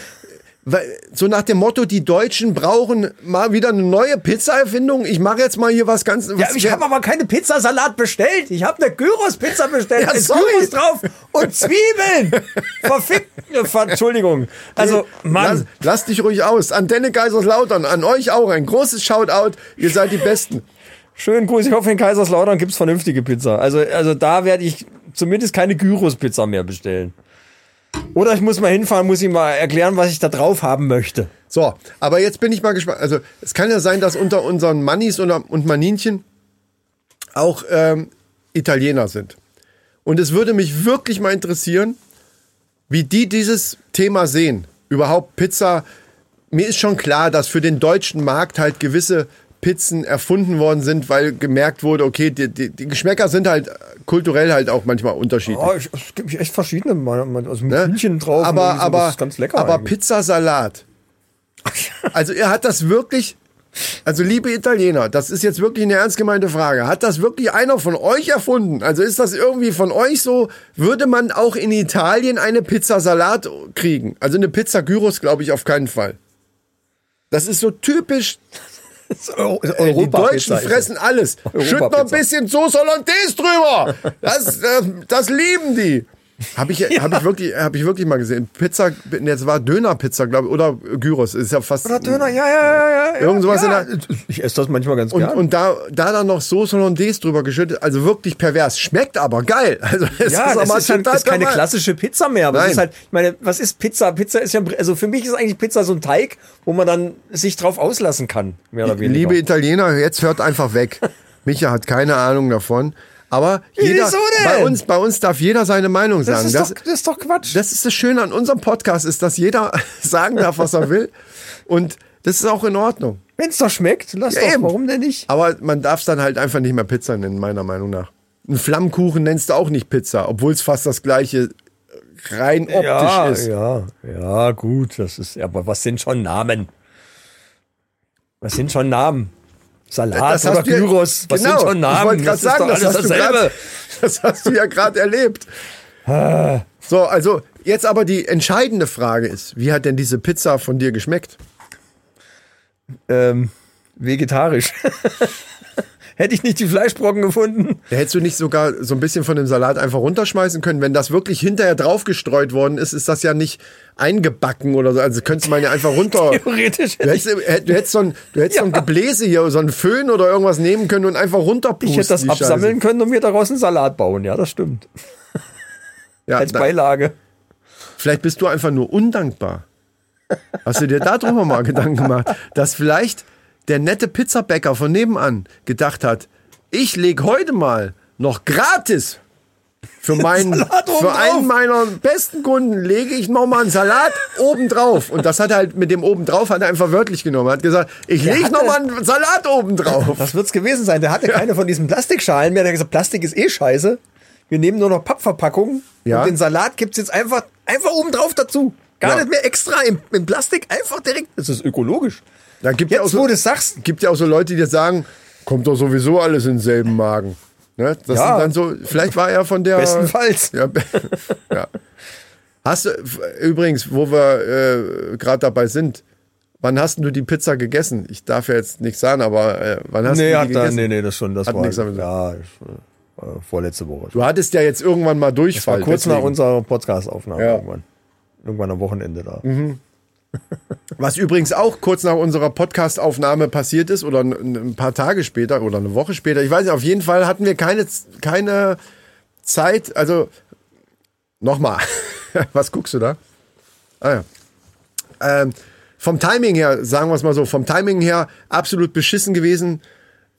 So nach dem Motto, die Deutschen brauchen mal wieder eine neue Pizza-Erfindung. Ich mache jetzt mal hier was ganz. Ja, was ich habe aber keine Pizzasalat bestellt. Ich habe eine Gyros-Pizza bestellt. Ja, sorry. Gyros drauf und Zwiebeln. Verfickt. Ver Entschuldigung. Also, Mann. Lass, lasst dich ruhig aus. Antenne Kaiserslautern, an euch auch ein großes Shoutout. Ihr seid die Besten. Schönen Gruß. Ich hoffe, in Kaiserslautern gibt's vernünftige Pizza. Also, also da werde ich zumindest keine Gyros-Pizza mehr bestellen. Oder ich muss mal hinfahren, muss ihm mal erklären, was ich da drauf haben möchte. So, aber jetzt bin ich mal gespannt. Also es kann ja sein, dass unter unseren Mannis und, und Maninchen auch ähm, Italiener sind. Und es würde mich wirklich mal interessieren, wie die dieses Thema sehen. Überhaupt Pizza. Mir ist schon klar, dass für den deutschen Markt halt gewisse Pizzen erfunden worden sind, weil gemerkt wurde, okay, die, die, die Geschmäcker sind halt kulturell halt auch manchmal unterschiedlich. Oh, ich, es gibt echt verschiedene, also mit Ne? Hühnchen drauf. aber aber, das ist ganz lecker. aber eigentlich. Pizzasalat. Also er hat das wirklich, also liebe Italiener, das ist jetzt wirklich eine ernst gemeinte Frage. Hat das wirklich einer von euch erfunden? Also ist das irgendwie von euch so? Würde man auch in Italien eine Pizzasalat kriegen? Also eine Pizza Gyros glaube ich auf keinen Fall. Das ist so typisch. Euro- Die Deutschen fressen alles. Schütt noch ein bisschen Soße Hollandaise drüber. Das, äh, das lieben die. Habe ich, hab ich, wirklich, hab ich wirklich mal gesehen. Pizza, jetzt war Dönerpizza, glaube ich, oder Gyros. Ist ja fast. Oder Döner, ja, ja, ja, ja. Irgend sowas ja. in Ich esse das manchmal ganz Und, gern. und da, da dann noch Soße Hollandaise drüber geschüttet. Also wirklich pervers. Schmeckt aber geil. Also es ja, aber das ist, halt, ist keine normal. klassische Pizza mehr. Aber es Nein. ist halt, ich meine, was ist Pizza? Pizza ist ja, also für mich ist eigentlich Pizza so ein Teig, wo man dann sich drauf auslassen kann, mehr oder weniger. Liebe Italiener, jetzt hört einfach weg. Micha hat keine Ahnung davon. Aber jeder, denn? bei uns, bei uns darf jeder seine Meinung das sagen. ist, Das, doch, das ist doch Quatsch. das ist das Schöne an unserem Podcast, ist, dass jeder sagen darf, was er will. Und das ist auch in Ordnung. Wenn es doch schmeckt, lass Ja, doch, eben. warum denn nicht? Aber man darf es dann halt einfach nicht mehr Pizza nennen, meiner Meinung nach. Ein Flammkuchen nennst du auch nicht Pizza, obwohl es fast das gleiche rein optisch ja, ist. ja, ja, gut, das ist, aber was sind schon Namen? Was sind schon Namen? Salat Das oder du ja- Gyros, was genau, sind schon Namen? Ich wollte gerade das ist sagen, das hast, grad, das hast du ja gerade erlebt. So, also jetzt aber die entscheidende Frage ist, wie hat denn diese Pizza von dir geschmeckt? ähm, vegetarisch. Hätte ich nicht die Fleischbrocken gefunden. Hättest du nicht sogar so ein bisschen von dem Salat einfach runterschmeißen können? Wenn das wirklich hinterher draufgestreut worden ist, ist das ja nicht eingebacken oder so. Also könntest man ja einfach runter. Theoretisch Du hättest, du hättest so ein, du hättest so ein Ja. Gebläse hier, so ein Föhn oder irgendwas nehmen können und einfach runterpusten. ich hätte das absammeln Scheiße. können und mir daraus einen Salat bauen. Ja, das stimmt. Ja, Als Beilage. vielleicht bist du einfach nur undankbar. Hast du dir darüber mal Gedanken gemacht, dass vielleicht der nette Pizzabäcker von nebenan gedacht hat, ich leg heute mal noch gratis für meinen, für obendrauf. einen meiner besten Kunden lege ich noch mal einen Salat obendrauf. Und das hat er halt mit dem obendrauf hat er einfach wörtlich genommen. Er hat gesagt, ich lege hatte- noch mal einen Salat obendrauf. Was wird's gewesen sein? Der hatte keine von diesen Plastikschalen mehr. Der hat gesagt, Plastik ist eh scheiße. Wir nehmen nur noch Pappverpackungen. Ja. Und den Salat gibt's jetzt einfach, einfach oben drauf dazu. Gar Ja. nicht mehr extra im, im Plastik, einfach direkt. Das ist ökologisch. Da gibt ja auch Jetzt, so, wo du es sagst, gibt ja auch so Leute, die jetzt sagen, kommt doch sowieso alles in denselben Magen. Ne? Das Ja. sind dann so, vielleicht war er von der. bestenfalls. Ja, ja. Hast du, übrigens, wo wir äh, gerade dabei sind, wann hast du die Pizza gegessen? Ich darf ja jetzt nichts sagen, aber äh, wann hast Nee, du die da, gegessen? nee, nee, das schon. Das Hat war, nichts damit- ja, ich, äh, vorletzte Woche. Du hattest ja jetzt irgendwann mal war Durchfall. kurz nach deswegen. unserer Podcast-Aufnahme Ja. irgendwann. Irgendwann am Wochenende da. Was übrigens auch kurz nach unserer Podcast-Aufnahme passiert ist oder ein, paar Tage später oder eine Woche später. Ich weiß nicht, auf jeden Fall hatten wir keine, keine Zeit. Also, nochmal. Was guckst du da? Ah ja. Ähm, vom Timing her, sagen wir es mal so, vom Timing her absolut beschissen gewesen.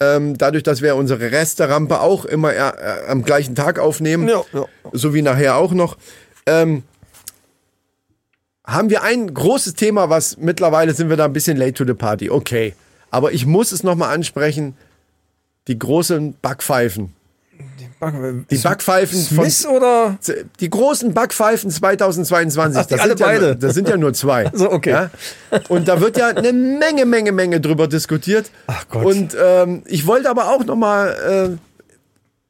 Ähm, dadurch, dass wir unsere Resterampe auch immer äh, am gleichen Tag aufnehmen, Ja, ja. so wie nachher auch noch. Ähm, haben wir ein großes Thema, was mittlerweile sind wir da ein bisschen late to the party. Okay. Aber ich muss es nochmal ansprechen. Die großen Backpfeifen. Die Backpfeifen von, Smith oder? die großen Backpfeifen 2022. Ach, die das, alle sind ja beide. nur, das sind ja nur zwei. So, okay. Ja? Und da wird ja eine Menge, Menge, Menge drüber diskutiert. Ach Gott. Und ähm, ich wollte aber auch nochmal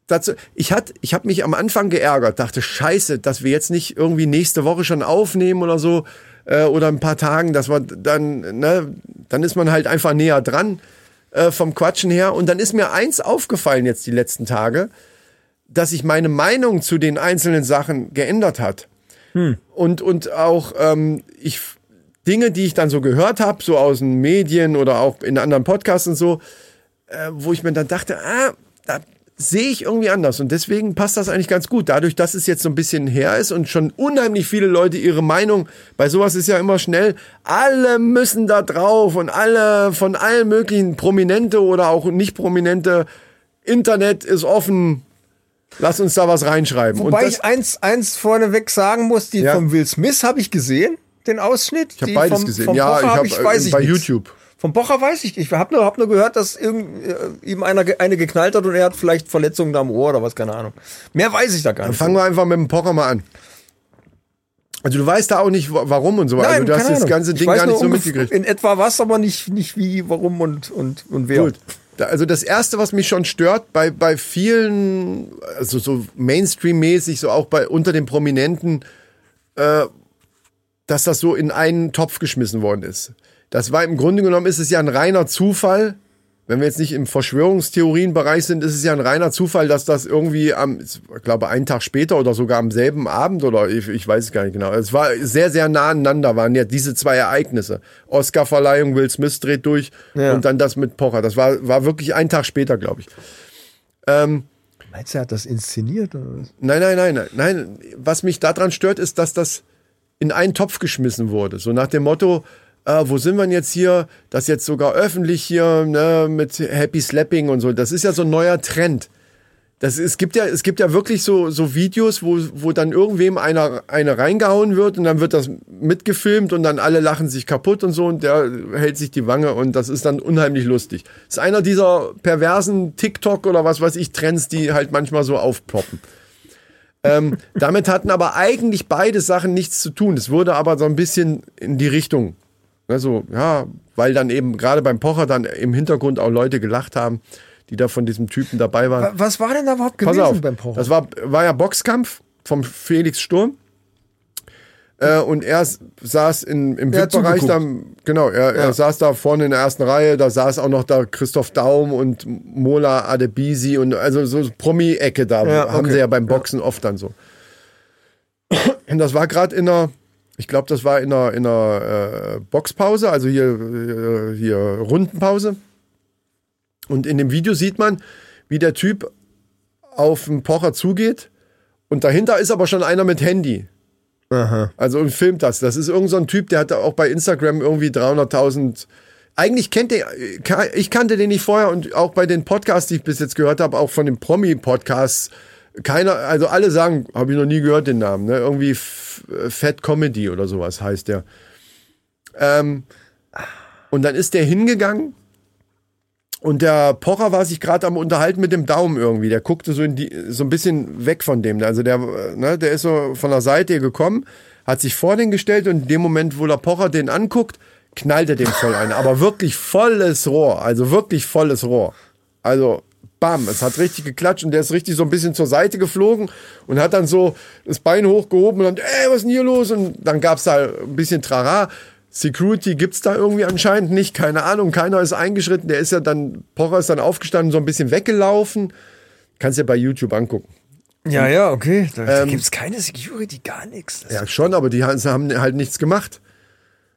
dazu, ich hat, ich habe mich am Anfang geärgert, dachte, scheiße, dass wir jetzt nicht irgendwie nächste Woche schon aufnehmen oder so, äh, oder ein paar Tagen, dass wir dann, ne, dann ist man halt einfach näher dran äh, vom Quatschen her. Und dann ist mir eins aufgefallen jetzt die letzten Tage, dass sich meine Meinung zu den einzelnen Sachen geändert hat. Und, und auch ähm, ich Dinge, die ich dann so gehört habe, so aus den Medien oder auch in anderen Podcasts und so, äh, wo ich mir dann dachte, ah, da sehe ich irgendwie anders. Und deswegen passt das eigentlich ganz gut. Dadurch, dass es jetzt so ein bisschen her ist und schon unheimlich viele Leute ihre Meinung, bei sowas ist ja immer schnell, alle müssen da drauf und alle von allen möglichen Prominente oder auch nicht Prominente, Internet ist offen, lass uns da was reinschreiben. Wobei ich eins, eins vorneweg sagen muss, die Ja. von Will Smith habe ich gesehen, den Ausschnitt. ich habe beides vom, gesehen. Vom ja, Pocher ich hab habe ich, weiß ich bei nichts. YouTube. Vom Bocher weiß ich nicht. Ich habe nur, hab nur gehört, dass irgend, äh, ihm einer, eine geknallt hat und er hat vielleicht Verletzungen da am Ohr oder was, keine Ahnung. Mehr weiß ich da gar nicht. Fangen wir einfach mit dem Pocher mal an. Also du weißt da auch nicht, wa- warum und so. also du hast das ganze Ding gar nicht so mitgekriegt. In etwa was, aber nicht, nicht wie, warum und, und, und wer. Gut. Also das erste, was mich schon stört bei, bei vielen, also so Mainstream-mäßig, so auch bei unter den Prominenten, äh, dass das so in einen Topf geschmissen worden ist. Das war im Grunde genommen ist es ja ein reiner Zufall. Wenn wir jetzt nicht im Verschwörungstheorienbereich sind, ist es ja ein reiner Zufall, dass das irgendwie am, ich glaube, einen Tag später oder sogar am selben Abend oder ich, ich weiß es gar nicht genau. Es war sehr, sehr nah aneinander, waren ja diese zwei Ereignisse. Oscarverleihung, Will Smith dreht durch Ja. und dann das mit Pocher. Das war, war wirklich einen Tag später, glaube ich. Ähm, Meinst du, er hat das inszeniert? Oder was? Nein, nein, nein, nein, nein. Was mich daran stört, ist, dass das in einen Topf geschmissen wurde. So nach dem Motto, äh, wo sind wir denn jetzt hier? Das jetzt sogar öffentlich hier ne, mit Happy Slapping und so. Das ist ja so ein neuer Trend. Das, es, gibt ja, es gibt ja wirklich so, so Videos, wo, wo dann irgendwem einer eine reingehauen wird und dann wird das mitgefilmt und dann alle lachen sich kaputt und so und der hält sich die Wange und das ist dann unheimlich lustig. Das ist einer dieser perversen TikTok oder was weiß ich Trends, die halt manchmal so aufploppen. Ähm, damit hatten aber eigentlich beide Sachen nichts zu tun. Es wurde aber so ein bisschen in die Richtung. Also, ja, weil dann eben gerade beim Pocher dann im Hintergrund auch Leute gelacht haben, die da von diesem Typen dabei waren. Wa- Was war denn da überhaupt Pass gewesen auf, beim Pocher? das war, war ja Boxkampf vom Felix Sturm. Äh, und er saß in, im Er VIP-Bereich, da, zugeguckt. genau, er, er saß da vorne in der ersten Reihe, da saß auch noch da Christoph Daum und Mola Adebisi und also so Promi-Ecke da, Ja, haben okay. sie ja beim Boxen oft dann so. Und das war gerade in einer, ich glaube, das war in einer, in einer äh, Boxpause, also hier, äh, hier Rundenpause. Und in dem Video sieht man, wie der Typ auf den Pocher zugeht und dahinter ist aber schon einer mit Handy. Also und filmt das. Das ist irgendein so ein Typ, der hatte auch bei Instagram irgendwie 300.000. Eigentlich kennt der, ich kannte den nicht vorher und auch bei den Podcasts, die ich bis jetzt gehört habe, auch von den Promi-Podcasts, keiner, also alle sagen, habe ich noch nie gehört den Namen, ne? Irgendwie Fat Comedy oder sowas heißt der. Ähm, und dann ist der hingegangen und der Pocher war sich gerade am Unterhalten mit dem Daumen irgendwie. Der guckte so, in die, so ein bisschen weg von dem. Also der, ne, der ist so von der Seite gekommen, hat sich vor den gestellt und in dem Moment, wo der Pocher den anguckt, knallt er den voll ein. Aber wirklich volles Rohr. Also wirklich volles Rohr. Also bam, es hat richtig geklatscht und der ist richtig so ein bisschen zur Seite geflogen und hat dann so das Bein hochgehoben und dann, ey, was ist denn hier los? Und dann gab's da ein bisschen Trara. Security gibt's da irgendwie anscheinend nicht, keine Ahnung, keiner ist eingeschritten, der ist ja dann, Pocher ist dann aufgestanden, so ein bisschen weggelaufen. Kannst ja bei YouTube angucken. ja, ja, okay. Da, Ähm, gibt es keine Security, gar nichts. Ja, schon, aber die haben halt nichts gemacht.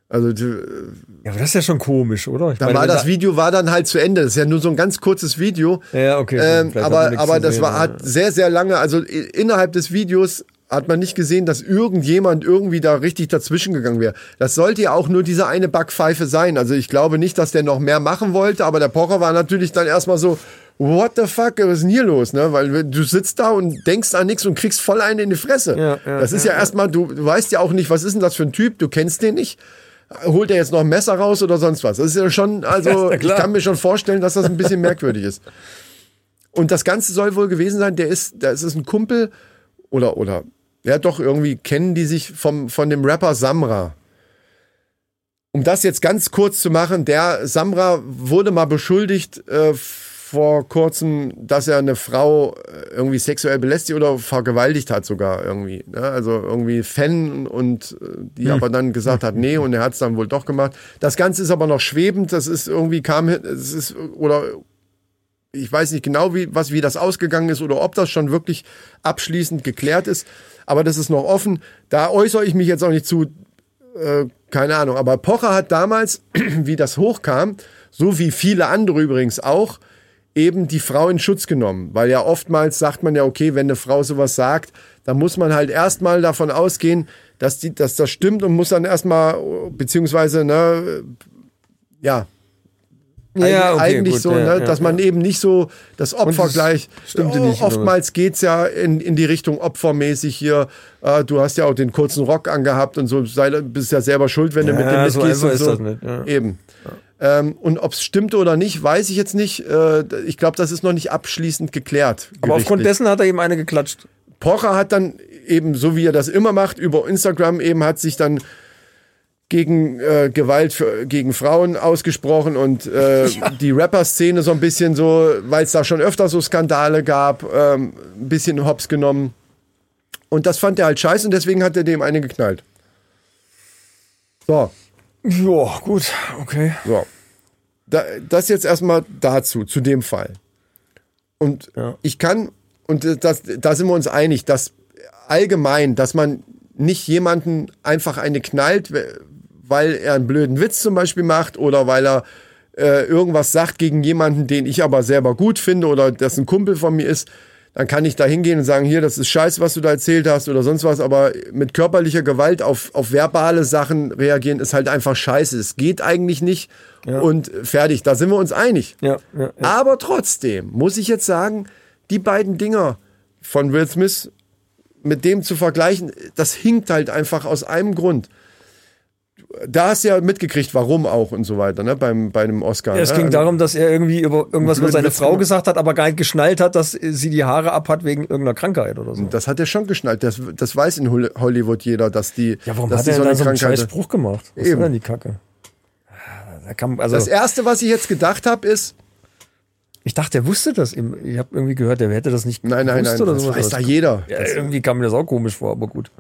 Also Ja, aber das ist ja schon komisch, oder? Ich dann meine, war das Video war dann halt zu Ende. Das ist ja nur so ein ganz kurzes Video. Ja, okay. Ähm, hat man aber aber das sehen, war ja. hat sehr sehr lange. Also innerhalb des Videos hat man nicht gesehen, dass irgendjemand irgendwie da richtig dazwischen gegangen wäre. Das sollte ja auch nur diese eine Backpfeife sein. Also ich glaube nicht, dass der noch mehr machen wollte, aber der Pocher war natürlich dann erstmal so, what the fuck, was ist denn hier los? Ne? Weil du sitzt da und denkst an nichts und kriegst voll einen in die Fresse. Ja, ja, das ist ja, erstmal, du, du weißt ja auch nicht, was ist denn das für ein Typ, du kennst den nicht. Holt er jetzt noch ein Messer raus oder sonst was? Das ist ja schon, also na ich kann mir schon vorstellen, dass das ein bisschen merkwürdig ist. Und das Ganze soll wohl gewesen sein, der ist, das ist ein Kumpel oder, oder, ja doch, irgendwie kennen die sich vom, von dem Rapper Samra. Um das jetzt ganz kurz zu machen, der Samra wurde mal beschuldigt äh, vor kurzem, dass er eine Frau äh, irgendwie sexuell belästigt oder vergewaltigt hat sogar irgendwie. Ne? Also irgendwie Fan und äh, die aber dann gesagt hat, nee, und er hat es dann wohl doch gemacht. Das Ganze ist aber noch schwebend, das ist irgendwie kam, es ist, oder ich weiß nicht genau, wie, was, wie das ausgegangen ist oder ob das schon wirklich abschließend geklärt ist. Aber das ist noch offen. Da äußere ich mich jetzt auch nicht zu, äh, keine Ahnung. Aber Pocher hat damals, wie das hochkam, so wie viele andere übrigens auch, eben die Frau in Schutz genommen. Weil ja oftmals sagt man ja, okay, wenn eine Frau sowas sagt, dann muss man halt erstmal davon ausgehen, dass, die, dass das stimmt und muss dann erstmal, beziehungsweise, ne, ja, Ja, okay, eigentlich gut, so, ja, ne, ja, dass man eben nicht so das Opfer es gleich. stimmte nicht, Oftmals geht's ja in, in die Richtung opfermäßig hier. Äh, du hast ja auch den kurzen Rock angehabt und so, sei, bist ja selber schuld, wenn du mit dem so mitgehst. so. das nicht. Eben. Ähm, und ob es stimmte oder nicht, weiß ich jetzt nicht. Äh, ich glaube, das ist noch nicht abschließend geklärt. Aber aufgrund dessen hat er ihm eine geklatscht. Pocher hat dann eben, so wie er das immer macht, über Instagram eben hat sich dann gegen äh, Gewalt für, gegen Frauen ausgesprochen und äh, die Rapper-Szene so ein bisschen so, weil es da schon öfter so Skandale gab, ähm, ein bisschen hops genommen. Und das fand er halt scheiße und deswegen hat er dem eine geknallt. So, Ja, gut, okay. so. Da, das jetzt erstmal dazu, zu dem Fall. Und Ja. ich kann, und das, da sind wir uns einig, dass allgemein, dass man nicht jemanden einfach eine knallt, weil er einen blöden Witz zum Beispiel macht oder weil er äh, irgendwas sagt gegen jemanden, den ich aber selber gut finde oder das ein Kumpel von mir ist, dann kann ich da hingehen und sagen, hier, das ist scheiße, was du da erzählt hast oder sonst was, aber mit körperlicher Gewalt auf, auf verbale Sachen reagieren ist halt einfach scheiße. Es geht eigentlich nicht und fertig, da sind wir uns einig. Ja, ja, ja. Aber trotzdem muss ich jetzt sagen, die beiden Dinger von Will Smith mit dem zu vergleichen, das hinkt halt einfach aus einem Grund. Da hast du ja mitgekriegt, warum auch und so weiter, ne, beim, bei einem Oscar. Es ne? ging darum, dass er irgendwie über irgendwas über seine Witz Frau gesagt hat, aber gar nicht geschnallt hat, dass sie die Haare abhat wegen irgendeiner Krankheit oder so. Das hat er schon geschnallt. Das, das weiß in Hol- Hollywood jeder, dass die. Ja, warum dass hat die er so denn eine da so einen scheiß Spruch gemacht? Was ist Eben. denn die Kacke? Da kam, also, Das erste, was ich jetzt gedacht habe, ist, ich dachte, er wusste das. Ich habe irgendwie gehört, er hätte das nicht nein, nein, gewusst nein, oder das sowas. weiß da jeder. Ja, irgendwie kam mir das auch komisch vor, aber gut.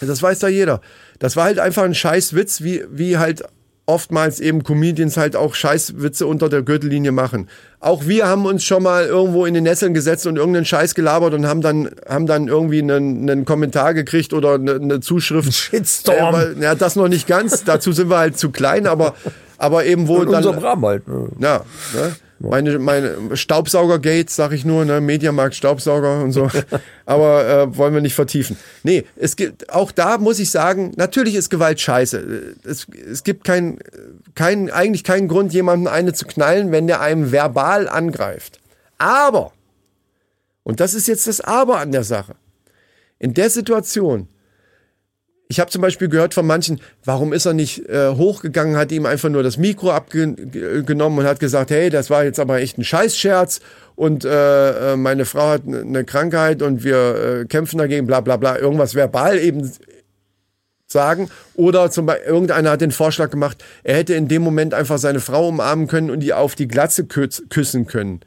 Das weiß da jeder. Das war halt einfach ein Scheißwitz, wie, wie halt oftmals eben Comedians halt auch Scheißwitze unter der Gürtellinie machen. Auch wir haben uns schon mal irgendwo in den Nesseln gesetzt und irgendeinen Scheiß gelabert und haben dann, haben dann irgendwie einen, einen Kommentar gekriegt oder eine, eine Zuschrift. Shitstorm. Äh, ja, das noch nicht ganz. Dazu sind wir halt zu klein, aber, aber eben wo Und dann. unser Rahmen halt. Ne? Ja, ne? Meine, meine Staubsauger-Gates, sag ich nur, ne? Mediamarkt Staubsauger und so. Aber äh, wollen wir nicht vertiefen. Nee, es gibt, auch da muss ich sagen, natürlich ist Gewalt scheiße. Es, es gibt kein, kein, eigentlich keinen Grund, jemanden eine zu knallen, wenn der einem verbal angreift. Aber, und das ist jetzt das Aber an der Sache, in der Situation, ich habe zum Beispiel gehört von manchen, warum ist er nicht äh, hochgegangen, hat ihm einfach nur das Mikro abgenommen und hat gesagt, hey, das war jetzt aber echt ein Scheißscherz und äh, äh, meine Frau hat eine Krankheit und wir äh, kämpfen dagegen, bla bla bla, irgendwas verbal eben sagen. Oder zum Beispiel, irgendeiner hat den Vorschlag gemacht, er hätte in dem Moment einfach seine Frau umarmen können und die auf die Glatze küss, küssen können.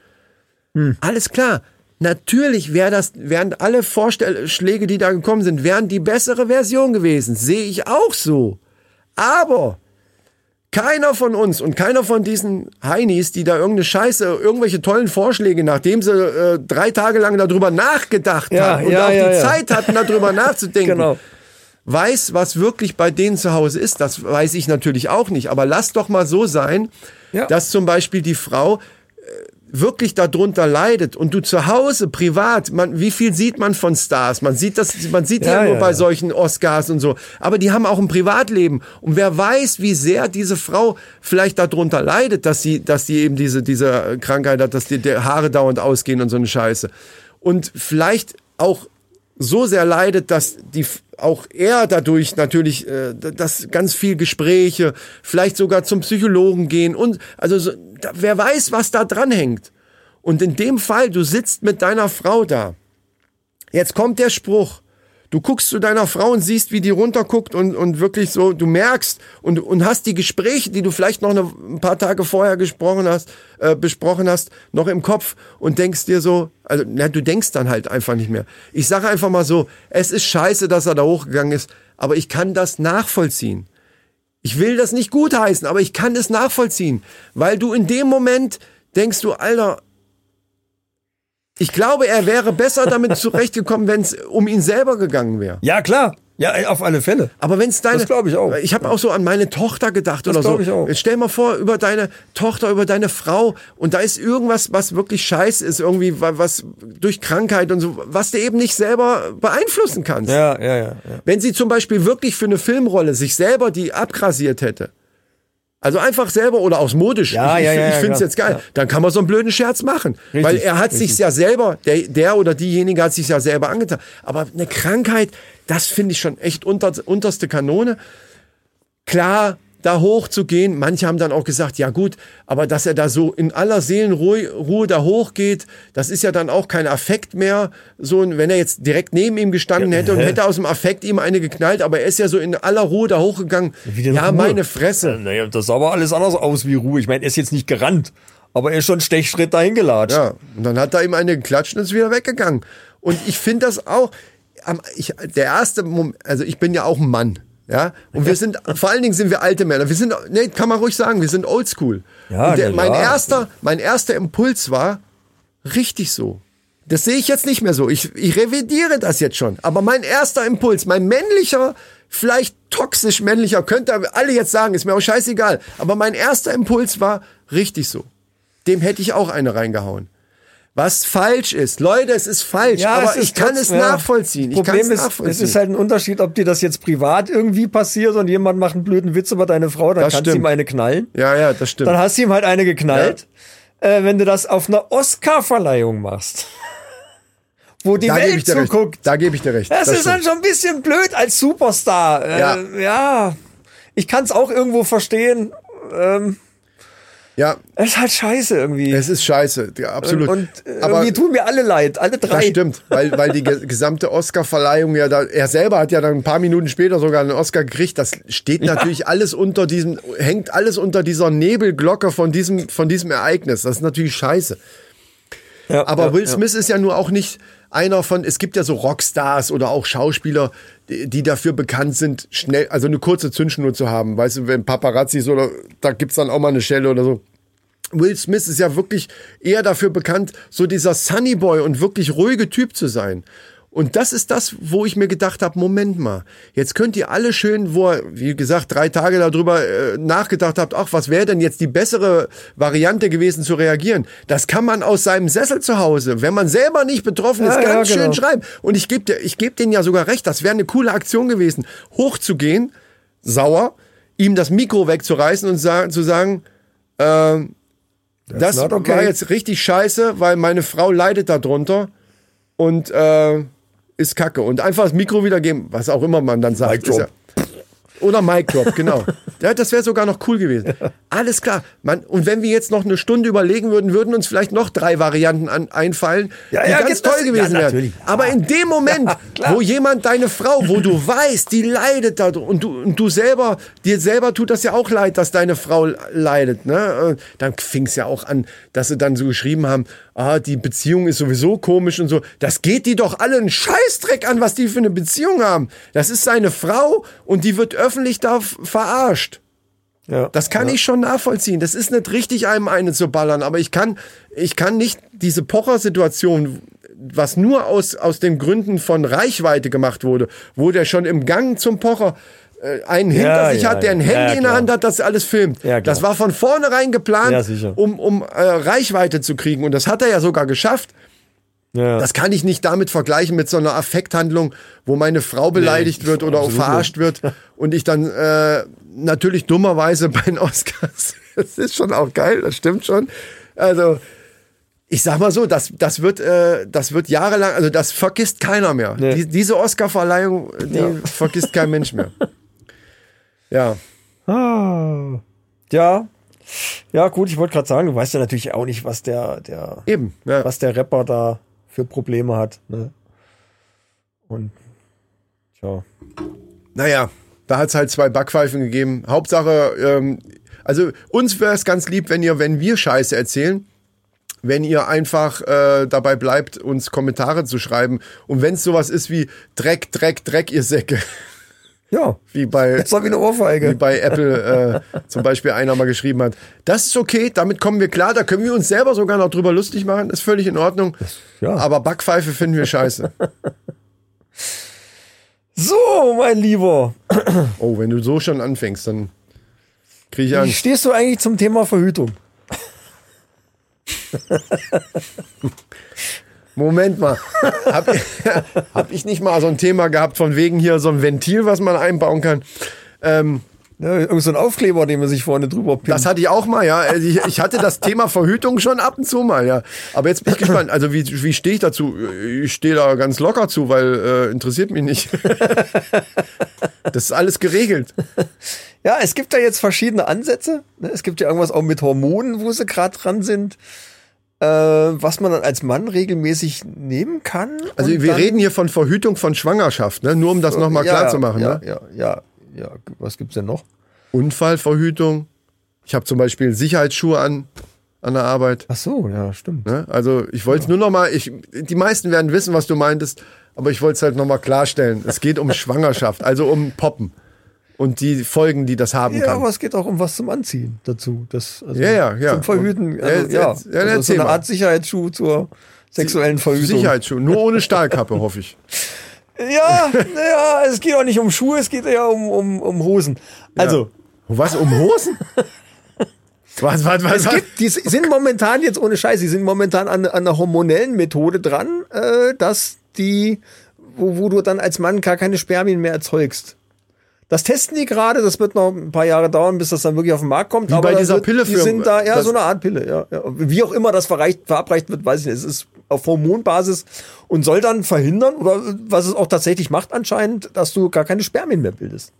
Alles klar. Natürlich wäre das, wären alle Vorschläge, die da gekommen sind, wären die bessere Version gewesen. Sehe ich auch so. Aber keiner von uns und keiner von diesen Heinis, die da irgendeine Scheiße, irgendwelche tollen Vorschläge, nachdem sie äh, drei Tage lang darüber nachgedacht Ja, haben und ja, auch ja, die. Zeit hatten, darüber nachzudenken, Genau. weiß, was wirklich bei denen zu Hause ist. Das weiß ich natürlich auch nicht. Aber lass doch mal so sein, dass zum Beispiel die Frau wirklich darunter leidet und du zu Hause privat, man, wie viel sieht man von Stars? Man sieht das, man sieht ja, Ja, nur ja, bei ja. solchen Oscars und so. Aber die haben auch ein Privatleben. Und wer weiß, wie sehr diese Frau vielleicht darunter leidet, dass sie, dass sie eben diese, diese Krankheit hat, dass die, die Haare dauernd ausgehen und so eine Scheiße. Und vielleicht auch so sehr leidet, dass die auch er dadurch natürlich, äh, dass ganz viel Gespräche, vielleicht sogar zum Psychologen gehen und also so, da, wer weiß, was da dran hängt. Und in dem Fall, du sitzt mit deiner Frau da. Jetzt kommt der Spruch, Du guckst zu deiner Frau und siehst, wie die runterguckt und, und wirklich so, du merkst und, und hast die Gespräche, die du vielleicht noch eine, ein paar Tage vorher gesprochen hast, äh, besprochen hast, noch im Kopf und denkst dir so, also na, du denkst dann halt einfach nicht mehr. Ich sage einfach mal so, es ist scheiße, dass er da hochgegangen ist, aber ich kann das nachvollziehen. Ich will das nicht gutheißen, aber ich kann es nachvollziehen, weil du in dem Moment denkst du, Alter, ich glaube, er wäre besser damit zurechtgekommen, wenn es um ihn selber gegangen wäre. Ja, klar. Ja, auf alle Fälle. Aber wenn es deine, Das glaub ich auch. Ich habe auch so an meine Tochter gedacht Das oder so. ich auch. Jetzt stell mal vor über deine Tochter, über deine Frau und da ist irgendwas, was wirklich scheiße ist, irgendwie wa- was durch Krankheit und so, was du eben nicht selber beeinflussen kannst. Ja, ja, ja. ja. Wenn sie zum Beispiel wirklich für eine Filmrolle sich selber die abgrasiert hätte, also einfach selber oder aus modisch, Ja, ich, ja, ich, ich ja, finde es jetzt geil, dann kann man so einen blöden Scherz machen. Weil er hat sich ja selber, der, der oder diejenige hat sich ja selber angetan. Aber eine Krankheit, das finde ich schon echt unter, unterste Kanone. Klar, da hochzugehen. Manche haben dann auch gesagt, ja gut, aber dass er da so in aller Seelenruhe Ruhe da hochgeht, das ist ja dann auch kein Affekt mehr. So, wenn er jetzt direkt neben ihm gestanden hätte und hätte aus dem Affekt ihm eine geknallt, aber er ist ja so in aller Ruhe da hochgegangen. Ja, meine Fresse. Naja, das sah aber alles anders aus wie Ruhe. Ich meine, er ist jetzt nicht gerannt, aber er ist schon einen Stechschritt dahin gelatscht. Ja, und dann hat er ihm eine geklatscht und ist wieder weggegangen. Und ich finde das auch, ich, der erste Moment, also ich bin ja auch ein Mann. Ja, und wir sind, vor allen Dingen sind wir alte Männer. Wir sind, nee, kann man ruhig sagen, wir sind oldschool. Ja, der, mein ja. erster, mein erster Impuls war, richtig so. Das sehe ich jetzt nicht mehr so. Ich, ich revidiere das jetzt schon. Aber mein erster Impuls, mein männlicher, vielleicht toxisch männlicher, könnte alle jetzt sagen, ist mir auch scheißegal. Aber mein erster Impuls war richtig so. Dem hätte ich auch eine reingehauen. Was falsch ist. Leute, es ist falsch. aber ich kann es ja. nachvollziehen. Ich Problem ist, nachvollziehen. es ist halt ein Unterschied, ob dir das jetzt privat irgendwie passiert und jemand macht einen blöden Witz über deine Frau, dann Das kannst du ihm eine knallen. ja, ja, das stimmt. Dann hast du ihm halt eine geknallt. Äh, wenn du das auf einer Oscar-Verleihung machst, wo die da Welt zuguckt, Da gebe ich dir recht. das, ist dann stimmt. schon ein bisschen blöd als Superstar. Äh, Ja. ja. Ich kann es auch irgendwo verstehen. Ja, Es ist halt scheiße irgendwie. es ist scheiße. Ja, absolut. Und äh, aber irgendwie tun mir alle leid, alle drei. das stimmt, weil, weil die ge- gesamte Oscar-Verleihung ja da, er selber hat ja dann ein paar Minuten später sogar einen Oscar gekriegt. Das steht natürlich alles unter diesem, hängt alles unter dieser Nebelglocke von diesem, von diesem Ereignis. Das ist natürlich scheiße. Ja, Aber ja, Will ja. Smith ist ja nur auch nicht einer von, es gibt ja so Rockstars oder auch Schauspieler, die, die dafür bekannt sind, schnell, also eine kurze Zündschnur zu haben. Weißt du, wenn Paparazzis oder da gibt's dann auch mal eine Schelle oder so. Will Smith ist ja wirklich eher dafür bekannt, so dieser Sunny Boy und wirklich ruhige Typ zu sein. Und das ist das, wo ich mir gedacht habe, Moment mal, jetzt könnt ihr alle schön, wo ihr, wie gesagt, drei Tage darüber äh, nachgedacht habt, ach, was wäre denn jetzt die bessere Variante gewesen zu reagieren? Das kann man aus seinem Sessel zu Hause, wenn man selber nicht betroffen ist, Ja, ja, ganz schön genau. schreiben. Und ich gebe ich geb denen ja sogar recht, das wäre eine coole Aktion gewesen, hochzugehen, sauer, ihm das Mikro wegzureißen und sa zu sagen, ähm, das not okay. war jetzt richtig scheiße, weil meine Frau leidet darunter und äh, ist kacke. Und einfach das Mikro wiedergeben, was auch immer man dann sagt. Ist ja, oder Mic Drop, genau. Ja, das wäre sogar noch cool gewesen. Alles klar. Man, und wenn wir jetzt noch eine Stunde überlegen würden, würden uns vielleicht noch drei Varianten an, einfallen, Ja, die ja, ganz das- toll gewesen ja, wären. Aber in dem Moment, wo jemand deine Frau, wo du weißt, die leidet da und du, und du selber, dir selber tut das ja auch leid, dass deine Frau leidet, ne? Äh, Dann fing es ja auch an, dass sie dann so geschrieben haben, ah, die Beziehung ist sowieso komisch und so. Das geht die doch alle einen Scheißdreck an, was die für eine Beziehung haben. Das ist seine Frau und die wird öffentlich da verarscht. Ja. Das kann ich schon nachvollziehen. Das ist nicht richtig, einem eine zu ballern, aber ich kann, ich kann nicht diese Pocher-Situation, was nur aus, aus den Gründen von Reichweite gemacht wurde, wo der schon im Gang zum Pocher einen hinter sich ja, hat, der ein ja. Handy Ja, in der. Hand hat, das alles filmt. Ja, das war von vornherein geplant, Ja, um, um äh, Reichweite zu kriegen. Und das hat er ja sogar geschafft. ja. Das kann ich nicht damit vergleichen mit so einer Affekthandlung, wo meine Frau beleidigt wird oder auch verarscht wird und ich dann äh, natürlich dummerweise bei den Oscars. Das ist schon auch geil, das stimmt schon. Also ich sag mal so, das, das wird, äh, das wird jahrelang, also das vergisst keiner mehr. Nee. Die, diese Oscar-Verleihung, die vergisst kein Mensch mehr. Ja, Ah. Ja. Ja, gut, ich wollte gerade sagen, du weißt ja natürlich auch nicht, was der, der, eben. Ja. was der Rapper da für Probleme hat. Ne? Und Tja. Naja, da hat es halt zwei Backpfeifen gegeben. Hauptsache, ähm, also uns wäre es ganz lieb, wenn ihr, wenn wir Scheiße erzählen, wenn ihr einfach äh, dabei bleibt, uns Kommentare zu schreiben. Und wenn es sowas ist wie Dreck, Dreck, Dreck, ihr Säcke, Ja. wie bei, Das war wie eine wie Ohrfeige. bei Apple äh, zum Beispiel einer mal geschrieben hat, das ist okay, damit kommen wir klar, da können wir uns selber sogar noch drüber lustig machen, ist völlig in Ordnung. ja. Aber Backpfeife finden wir scheiße. So, mein Lieber. Oh, wenn du so schon anfängst, dann kriege ich Wie Angst. stehst du eigentlich zum Thema Verhütung? Moment mal. Hab, hab ich nicht mal so ein Thema gehabt von wegen hier so ein Ventil, was man einbauen kann? Ähm, Ja, irgend so ein Aufkleber, den man sich vorne drüber pinnt. das hatte ich auch mal, ja. Also Ich, ich hatte das Thema Verhütung schon ab und zu mal, ja. Aber jetzt bin ich gespannt. Also wie, wie stehe ich dazu? Ich stehe da ganz locker zu, weil äh, interessiert mich nicht. das ist alles geregelt. Ja, es gibt ja jetzt verschiedene Ansätze. ne? Es gibt ja irgendwas auch mit Hormonen, wo sie gerade dran sind, äh, was man dann als Mann regelmäßig nehmen kann. Also wir reden hier von Verhütung von Schwangerschaft, ne? Nur um das nochmal Ja, klar zu machen. Ja, ne? ja, ja, ja. Was gibt's denn noch? Unfallverhütung. Ich habe zum Beispiel Sicherheitsschuhe an an der Arbeit. Ach so, ja, stimmt. Ne? Also ich wollte es nur noch mal, ich, die meisten werden wissen, was du meintest, aber ich wollte es halt noch mal klarstellen. Es geht um Schwangerschaft, also um Poppen und die Folgen, die das haben Ja, kann. aber es geht auch um was zum Anziehen dazu. Das, also Ja, ja, ja. Zum Verhüten. Also, Ja, ja, ja, also so eine. Art Sicherheitsschuh zur sexuellen Verhütung. Sicherheitsschuhe, nur ohne Stahlkappe, hoffe ich. Ja, naja, es geht auch nicht um Schuhe, es geht ja um, um, um Hosen. Also, Und was, um Hosen? Was, was, was, es gibt, die sind momentan jetzt ohne Scheiß, die sind momentan an, an einer hormonellen Methode dran, äh, dass die, wo, wo du dann als Mann gar keine Spermien mehr erzeugst. Das testen die gerade, das wird noch ein paar Jahre dauern, bis das dann wirklich auf den Markt kommt. Wie bei da dieser wird, Pille Die für- sind da, ja, so eine Art Pille, ja, ja. Wie auch immer das verreicht, verabreicht wird, weiß ich nicht. Es ist auf Hormonbasis und soll dann verhindern, oder was es auch tatsächlich macht anscheinend, dass du gar keine Spermien mehr bildest.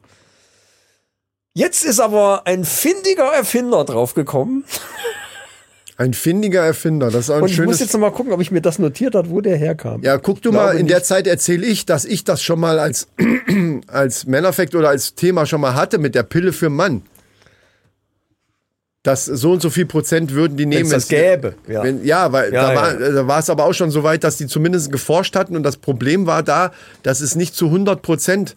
Jetzt ist aber ein findiger Erfinder draufgekommen. Ein findiger Erfinder, das ist ein Und ich muss schönes... jetzt noch mal gucken, ob ich mir das notiert hat, wo der herkam. Ja, guck du mal, in der nicht. Zeit erzähle ich, dass ich das schon mal als, als Männerfakt oder als Thema schon mal hatte mit der Pille für Mann. Dass so und so viel Prozent würden die nehmen. Wenn's das wenn's- gäbe, ja. Wenn, ja, weil Ja, da, ja. war, da war es aber auch schon so weit, dass die zumindest geforscht hatten und das Problem war da, dass es nicht zu 100 Prozent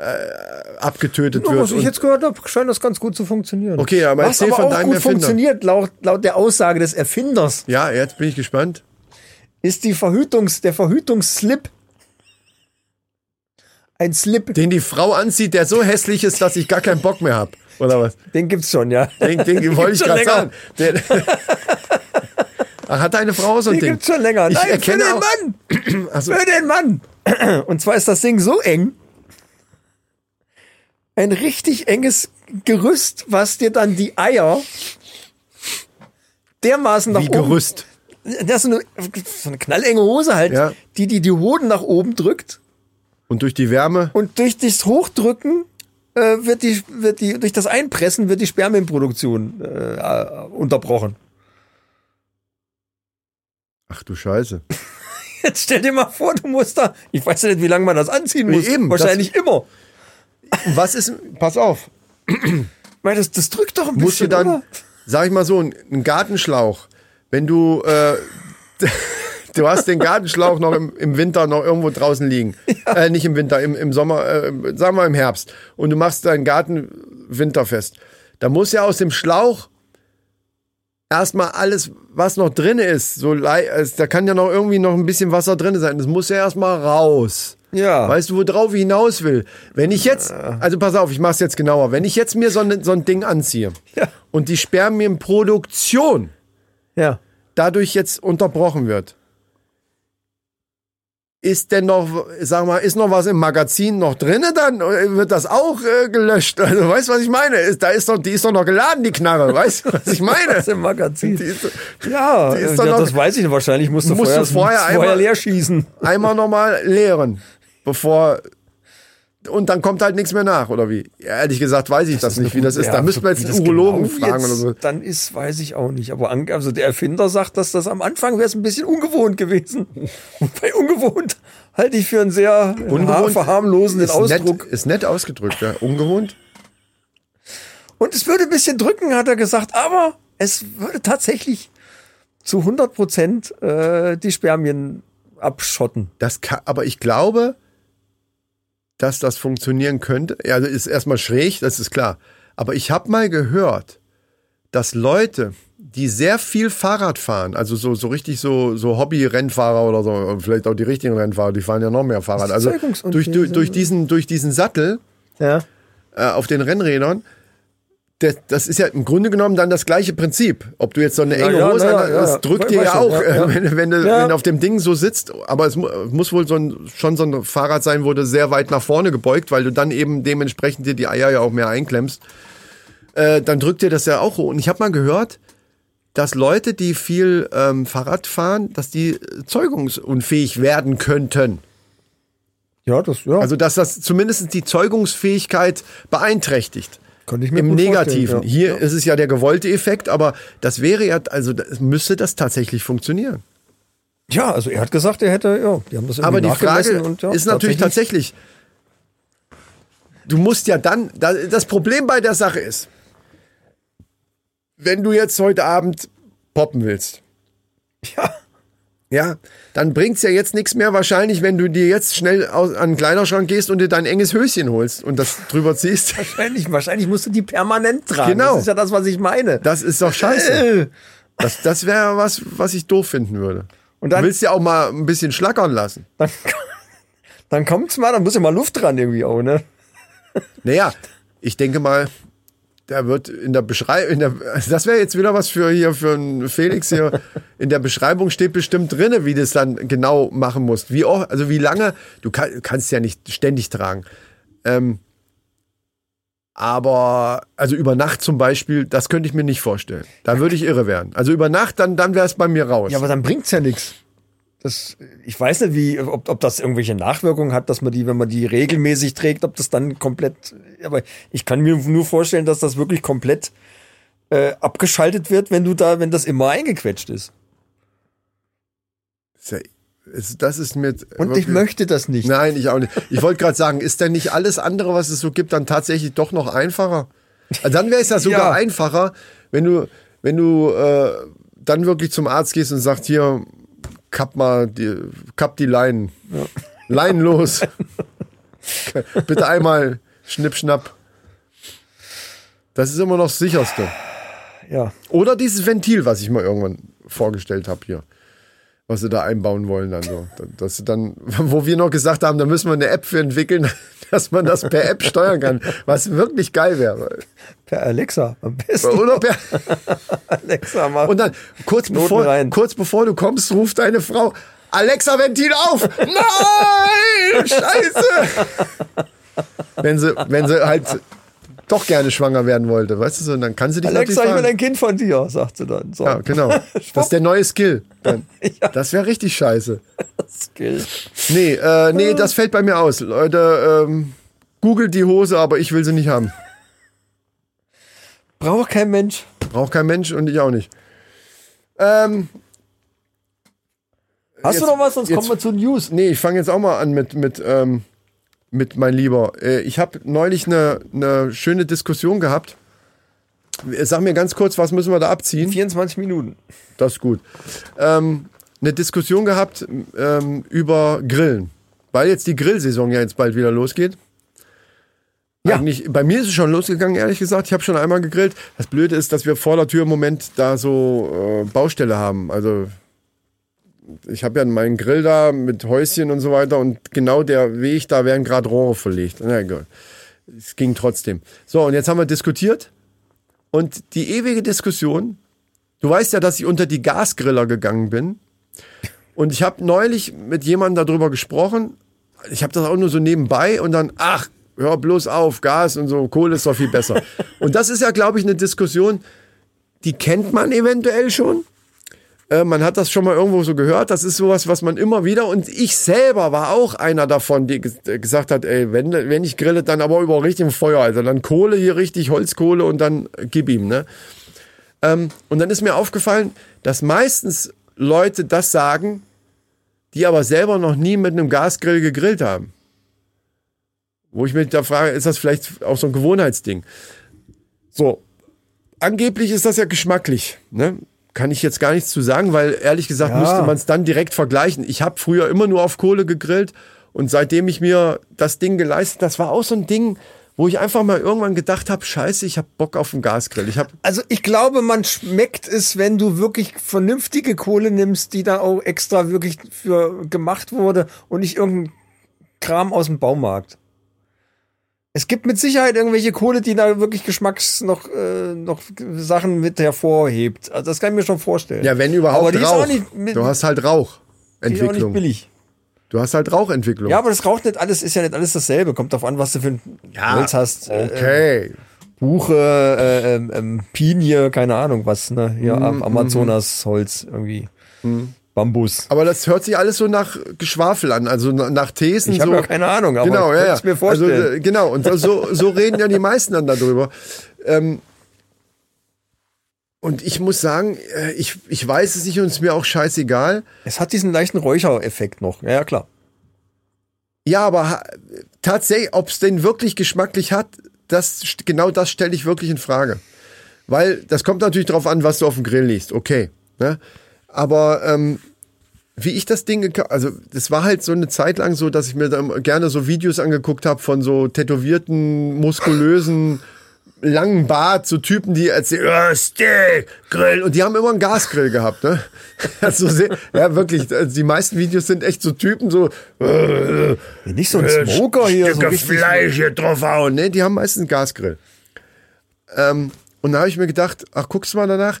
äh, abgetötet Ja, wird. was ich jetzt gehört habe, scheint das ganz gut zu funktionieren. Okay, aber was erzähl aber von auch deinem gut Erfinder. funktioniert, laut, laut der Aussage des Erfinders, ja, jetzt bin ich gespannt. ist die Verhütungs, der Verhütungsslip. Ein Slip, Den die Frau anzieht, der so hässlich ist, dass ich gar keinen Bock mehr habe. Oder was? den gibt's schon, ja. Den, den wollte ich gerade sagen. Der, Ach, hat deine Frau so ein Den Ding? gibt's schon länger. Ich Nein, für erkenne den auch- Mann! Also, Für den Mann! Und zwar ist das Ding so eng. Ein richtig enges Gerüst, was dir dann die Eier dermaßen nach wie oben Gerüst. Das ist so eine, so eine knallenge Hose halt, Ja. die, die die Hoden nach oben drückt. Und durch die Wärme. Und durch das Hochdrücken äh, wird die, wird die, durch das Einpressen wird die Spermienproduktion äh, unterbrochen. Ach du Scheiße. Jetzt stell dir mal vor, du musst da, ich weiß ja nicht, wie lange man das anziehen muss. Eben, Wahrscheinlich immer. Was ist, pass auf, Weil das, das drückt doch ein musst du bisschen, dann, oder? sag ich mal so, einen Gartenschlauch, wenn du, äh, du hast den Gartenschlauch noch im, im Winter noch irgendwo draußen liegen. Äh, nicht im Winter, im, im Sommer, äh, sagen wir im Herbst. Und du machst deinen Garten winterfest. Da muss ja aus dem Schlauch erstmal alles, was noch drin ist, so da kann ja noch irgendwie noch ein bisschen Wasser drin sein. Das muss ja erstmal raus. Ja. Weißt du, worauf ich hinaus will? Wenn ich jetzt, also pass auf, ich mach's jetzt genauer. Wenn ich jetzt mir so, ein- so ein Ding anziehe Ja. und die Spermienproduktion Ja. dadurch jetzt unterbrochen wird, ist denn noch, sag mal, ist noch was im Magazin noch drinne dann? Wird das auch äh, gelöscht? Also, weißt du, was ich meine? Ist, da ist doch, die ist doch noch geladen, die Knarre. Weißt du, was ich meine? Das im Magazin. Die ist, ja, die ist ja noch- das weiß ich. Wahrscheinlich musst du Musst vorher, du vorher vorher einmal- leer schießen. einmal nochmal leeren, bevor Und dann kommt halt nichts mehr nach, oder wie? Ja, ehrlich gesagt weiß ich das, nicht, wie das ist. Ja, da müssten wir jetzt einen das Urologen genau fragen oder so. Dann ist, weiß ich auch nicht. Aber an, also der Erfinder sagt, dass das am Anfang wäre es ein bisschen ungewohnt gewesen. Und bei ungewohnt halte ich für einen sehr Ungewohnt verharmlosenden ist Ausdruck. Nett, ist nett ausgedrückt, ja. Ungewohnt. Und es würde ein bisschen drücken, hat er gesagt, aber es würde tatsächlich zu 100 Prozent äh, die Spermien abschotten. Das kann, aber ich glaube, dass das funktionieren könnte. Ja, also ist erstmal schräg, das ist klar. Aber ich habe mal gehört, dass Leute, die sehr viel Fahrrad fahren, also so, so richtig so, so Hobby-Rennfahrer oder so, vielleicht auch die richtigen Rennfahrer, die fahren ja noch mehr Fahrrad. Also durch, durch, durch, diesen, durch diesen Sattel Ja. äh, auf den Rennrädern, der, das ist ja im Grunde genommen dann das gleiche Prinzip. Ob du jetzt so eine enge ja, Hose ja, hast, ja, das drückt dir ja auch, wenn, wenn, du, wenn du auf dem Ding so sitzt. Aber es mu muss wohl so ein, schon so ein Fahrrad sein, wo du sehr weit nach vorne gebeugt, weil du dann eben dementsprechend dir die Eier ja auch mehr einklemmst. Äh, dann drückt dir das ja auch. Und ich habe mal gehört, dass Leute, die viel ähm, Fahrrad fahren, dass die äh, zeugungsunfähig werden könnten. Ja, das, ja. Also dass das zumindest die Zeugungsfähigkeit beeinträchtigt. Könnte ich mir Im Negativen. ja. Hier ist es ja der gewollte Effekt, aber das wäre ja, also das, müsste das tatsächlich funktionieren. ja, also er hat gesagt, er hätte, ja, die haben das irgendwie Aber die Frage und, ja, ist natürlich tatsächlich, du musst ja dann, da- das Problem bei der Sache ist, wenn du jetzt heute Abend poppen willst, Ja, ja, dann bringt's ja jetzt nichts mehr wahrscheinlich, wenn du dir jetzt schnell aus, an den Kleiderschrank gehst und dir dein enges Höschen holst und das drüber ziehst. wahrscheinlich, wahrscheinlich musst du die permanent tragen. Genau. Das ist ja das, was ich meine. Das ist doch scheiße. Äh, Das, das wäre was, was ich doof finden würde. Und dann- du willst ja auch mal ein bisschen schlackern lassen. dann, dann kommt's mal, dann muss ja mal Luft dran irgendwie auch, ne? Naja, ich denke mal, der wird in der Beschreibung, der, das wäre jetzt wieder was für hier für einen Felix hier. In der Beschreibung steht bestimmt drinne, wie du es dann genau machen musst. Wie auch, also wie lange, du kann, kannst ja nicht ständig tragen. Ähm, aber, also über Nacht zum Beispiel, das könnte ich mir nicht vorstellen. Da würde ich irre werden. Also über Nacht, dann, dann wäre es bei mir raus. Ja, aber dann bringt's ja nichts. Das, ich weiß nicht, wie, ob, ob das irgendwelche Nachwirkungen hat, dass man die, wenn man die regelmäßig trägt, ob das dann komplett. Aber ich kann mir nur vorstellen, dass das wirklich komplett äh, abgeschaltet wird, wenn du da, wenn das immer eingequetscht ist. Es- Das ist mir. Und ich möchte das nicht. Nein, ich auch nicht. Ich wollte gerade sagen, ist denn nicht alles andere, was es so gibt, dann tatsächlich doch noch einfacher? Also dann wäre es ja sogar Ja. einfacher, wenn du, wenn du äh, dann wirklich zum Arzt gehst und sagst, hier, kapp mal die, kapp die Leinen. Leinen los. Bitte einmal schnipp, schnapp. Das ist immer noch das sicherste. Ja. Oder dieses Ventil, was ich mal irgendwann vorgestellt habe hier. Was sie da einbauen wollen dann so. Dass sie dann, wo wir noch gesagt haben, da müssen wir eine App für entwickeln, dass man das per App steuern kann. Was wirklich geil wäre. Per Alexa am besten. Oder per, Alexa mal. und dann kurz bevor, rein. kurz bevor du kommst, ruft deine Frau, Alexa, Ventil auf! Nein! Scheiße! wenn sie, wenn sie halt doch gerne schwanger werden wollte, weißt du so, und dann kann sie dich Alexa, ich will ein Kind von dir, sagt sie dann. So. Ja, genau. Das ist der neue Skill. Dann. Ja. Das wäre richtig scheiße. Skill. Nee, äh, nee, das fällt bei mir aus. Leute, ähm, googelt die Hose, aber ich will sie nicht haben. Braucht kein Mensch. Braucht kein Mensch und ich auch nicht. Ähm, Hast Jetzt- du noch was? Sonst jetzt- kommen wir zu News. nee, ich fange jetzt auch mal an mit, mit, ähm, mit mein Lieber. Äh, ich habe neulich eine eine schöne Diskussion gehabt. Sag mir ganz kurz, was müssen wir da abziehen? 24 Minuten. Das ist gut. Ähm, eine Diskussion gehabt ähm, über Grillen. Weil jetzt die Grillsaison ja jetzt bald wieder losgeht. Ja. Eigentlich, bei mir ist es schon losgegangen, ehrlich gesagt. Ich habe schon einmal gegrillt. Das Blöde ist, dass wir vor der Tür im Moment da so äh, Baustelle haben. Also ich habe ja meinen Grill da mit Häuschen und so weiter und genau der Weg, da werden gerade Rohre verlegt. Na egal. Es ging trotzdem. So, und jetzt haben wir diskutiert. Und die ewige Diskussion, Du weißt ja, dass ich unter die Gasgriller gegangen bin. Und ich habe neulich mit jemandem darüber gesprochen. Ich habe das auch nur so nebenbei und dann, ach, hör bloß auf, Gas und so, Kohle ist doch viel besser. und das ist ja, glaube ich, eine Diskussion, die kennt man eventuell schon. Äh, man hat das schon mal irgendwo so gehört. Das ist sowas, was man immer wieder. Und ich selber war auch einer davon, die äh, gesagt hat, ey, wenn, wenn ich grille, dann aber über richtigem Feuer. Also dann Kohle hier richtig, Holzkohle und dann gib ihm, ne? Ähm, und dann ist mir aufgefallen, dass meistens Leute das sagen, die aber selber noch nie mit einem Gasgrill gegrillt haben. Wo ich mich da frage, ist das vielleicht auch so ein Gewohnheitsding? So, angeblich ist das ja geschmacklich. Ne? Kann ich jetzt gar nichts zu sagen, weil ehrlich gesagt Ja. müsste man es dann direkt vergleichen. Ich habe früher immer nur auf Kohle gegrillt und seitdem ich mir das Ding geleistet, das war auch so ein Ding, wo ich einfach mal irgendwann gedacht habe, scheiße, ich habe Bock auf einen Gasgrill. Ich habe Also ich glaube, man schmeckt es, wenn du wirklich vernünftige Kohle nimmst, die da auch extra wirklich für gemacht wurde und nicht irgendein Kram aus dem Baumarkt. Es gibt mit Sicherheit irgendwelche Kohle, die da wirklich Geschmacks noch, äh, noch Sachen mit hervorhebt. Also das kann ich mir schon vorstellen. ja, wenn überhaupt Aber die ist Rauch. auch nicht, mit, du hast halt die ist auch nicht Rauchentwicklung. billig. Du hast halt Rauchentwicklung. Ja, aber das raucht nicht alles, ist ja nicht alles dasselbe. Kommt drauf an, was du für ein Holz hast. Äh, Okay. Buche, äh, ähm, ähm, Pinie, keine Ahnung was, ne? Hier Mhm, am Amazonas Holz irgendwie. Bambus. Aber das hört sich alles so nach Geschwafel an, also na- nach Thesen. Ich habe so. ja keine Ahnung, aber genau, ja, ja. mir vorstellen. Also, genau, und so, so reden ja die meisten dann darüber. Ähm, und ich muss sagen, äh, ich, ich weiß es nicht und es ist mir auch scheißegal. es hat diesen leichten Räuchereffekt noch. Ja, ja, klar. Ja, aber tatsächlich, ob es denn wirklich geschmacklich hat, das, genau das stelle ich wirklich in Frage. Weil das kommt natürlich drauf an, was du auf dem Grill liegst. Okay. Ne? Aber ähm, wie ich das Ding, geka- also das war halt so eine Zeit lang so, dass ich mir dann gerne so Videos angeguckt habe von so tätowierten, muskulösen, langen Bart, so Typen, die erzählen, oh, Steak, Grill, und die haben immer einen Gasgrill gehabt, ne? Also ja, wirklich, also die meisten Videos sind echt so Typen, so, äh, Nicht so ein Smoker hier, so Stücke richtig. Fleisch hier draufhauen. Ne, die haben meistens einen Gasgrill. Ähm, und da habe ich mir gedacht, ach, guckst du mal danach.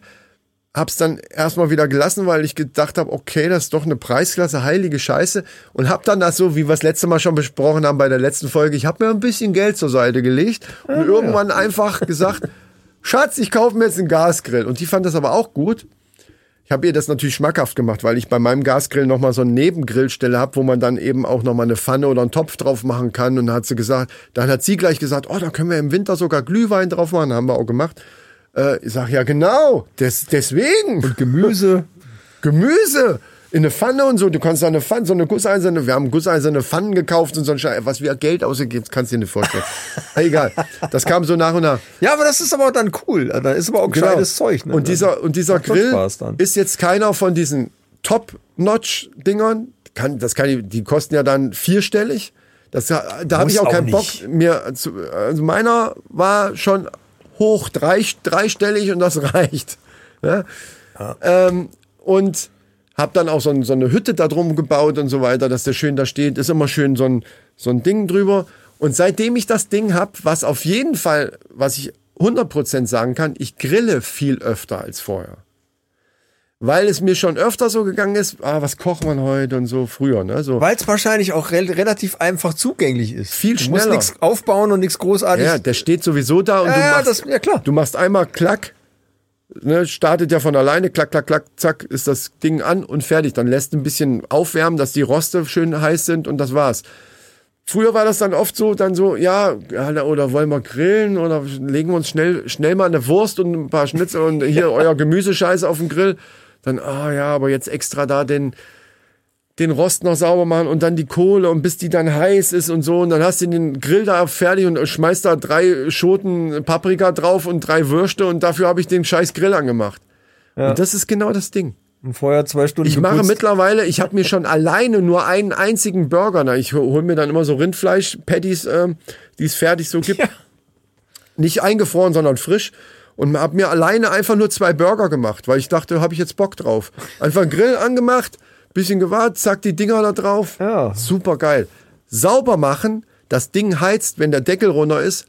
Hab's dann erstmal wieder gelassen, weil ich gedacht habe, okay, das ist doch eine Preisklasse, heilige Scheiße. Und hab dann das so, wie wir es letzte Mal schon besprochen haben bei der letzten Folge, ich habe mir ein bisschen Geld zur Seite gelegt und irgendwann einfach gesagt, Schatz, ich kaufe mir jetzt einen Gasgrill. Und die fand das aber auch gut. Ich habe ihr das natürlich schmackhaft gemacht, weil ich bei meinem Gasgrill nochmal so eine Nebengrillstelle habe, wo man dann eben auch nochmal eine Pfanne oder einen Topf drauf machen kann. Und dann hat sie gesagt, dann hat sie gleich gesagt, oh, da können wir im Winter sogar Glühwein drauf machen. Haben wir auch gemacht. Äh, ich sag ja genau, des, deswegen. Und Gemüse. Gemüse in eine Pfanne und so. Du kannst da eine Pfanne, so eine gusseiserne, wir haben gusseiserne Pfannen gekauft und so ein Scheiß. Was wir Geld ausgegeben, kannst du dir nicht vorstellen. Egal. Das kam so nach und nach. Ja, aber das ist aber dann cool. Da ist aber auch gescheites Zeug. Ne? Genau. Und dieser, und dieser Grill ist jetzt keiner von diesen Top-Notch-Dingern. Kann, das kann, die- die kosten ja dann vierstellig. Das, da habe ich auch keinen. Bock mir zu, also meiner war schon hoch drei, dreistellig und das reicht. Ja? Ähm, und habe dann auch so, ein, so eine Hütte da drum gebaut und so weiter, dass der schön da steht. Ist immer schön so ein, so ein Ding drüber. Und seitdem ich das Ding hab, was auf jeden Fall, was ich 100% sagen kann, ich grille viel öfter als vorher. Weil es mir schon öfter so gegangen ist, ah, was kocht man heute und so früher, ne? So. Weil es wahrscheinlich auch rel relativ einfach zugänglich ist. Viel Du musst schneller. nichts aufbauen und nichts großartig. Ja, der steht sowieso da und Ja, du machst, das- ja, klar. du machst einmal klack, ne, startet ja von alleine, klack, klack, klack, zack, ist das Ding an und fertig. Dann lässt ein bisschen aufwärmen, dass die Roste schön heiß sind und das war's. Früher war das dann oft so, dann so, ja, oder wollen wir grillen oder legen wir uns schnell, schnell mal eine Wurst und ein paar Schnitzel und hier euer Gemüsescheiße auf den Grill. Dann, ah ja, aber jetzt extra da den, den Rost noch sauber machen und dann die Kohle und bis die dann heiß ist und so und dann hast du den Grill da fertig und schmeißt da drei Schoten Paprika drauf und drei Würste und dafür habe ich den scheiß Grill angemacht. Und das ist genau das Ding. Und vorher zwei Stunden Ich mache geputzt. mittlerweile, ich habe mir schon alleine nur einen einzigen Burger, na, ich hole mir dann immer so Rindfleisch-Patties, ähm, die es fertig so gibt. Nicht eingefroren, sondern frisch. Und habe mir alleine einfach nur zwei Burger gemacht, weil ich dachte, habe ich jetzt Bock drauf. Einfach einen Grill angemacht, bisschen gewartet, zack, die Dinger da drauf. Ja. Super geil. Sauber machen, das Ding heizt, wenn der Deckel runter ist,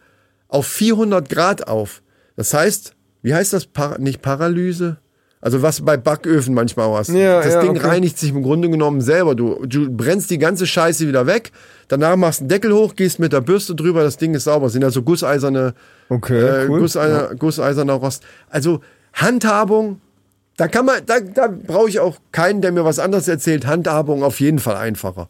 auf 400 Grad auf. Das heißt, wie heißt das? Par nicht Paralyse? Also was bei Backöfen manchmal auch hast. Ja, das ja, Ding okay. reinigt sich im Grunde genommen selber. Du, du brennst die ganze Scheiße wieder weg. Danach machst du einen Deckel hoch, gehst mit der Bürste drüber, das Ding ist sauber. Das sind ja so gusseiserne, Okay, äh, cool. gusseiserner, gusseiserner Rost. Also Handhabung, Da kann man, da, da brauche ich auch keinen, der mir was anderes erzählt. Handhabung auf jeden Fall einfacher.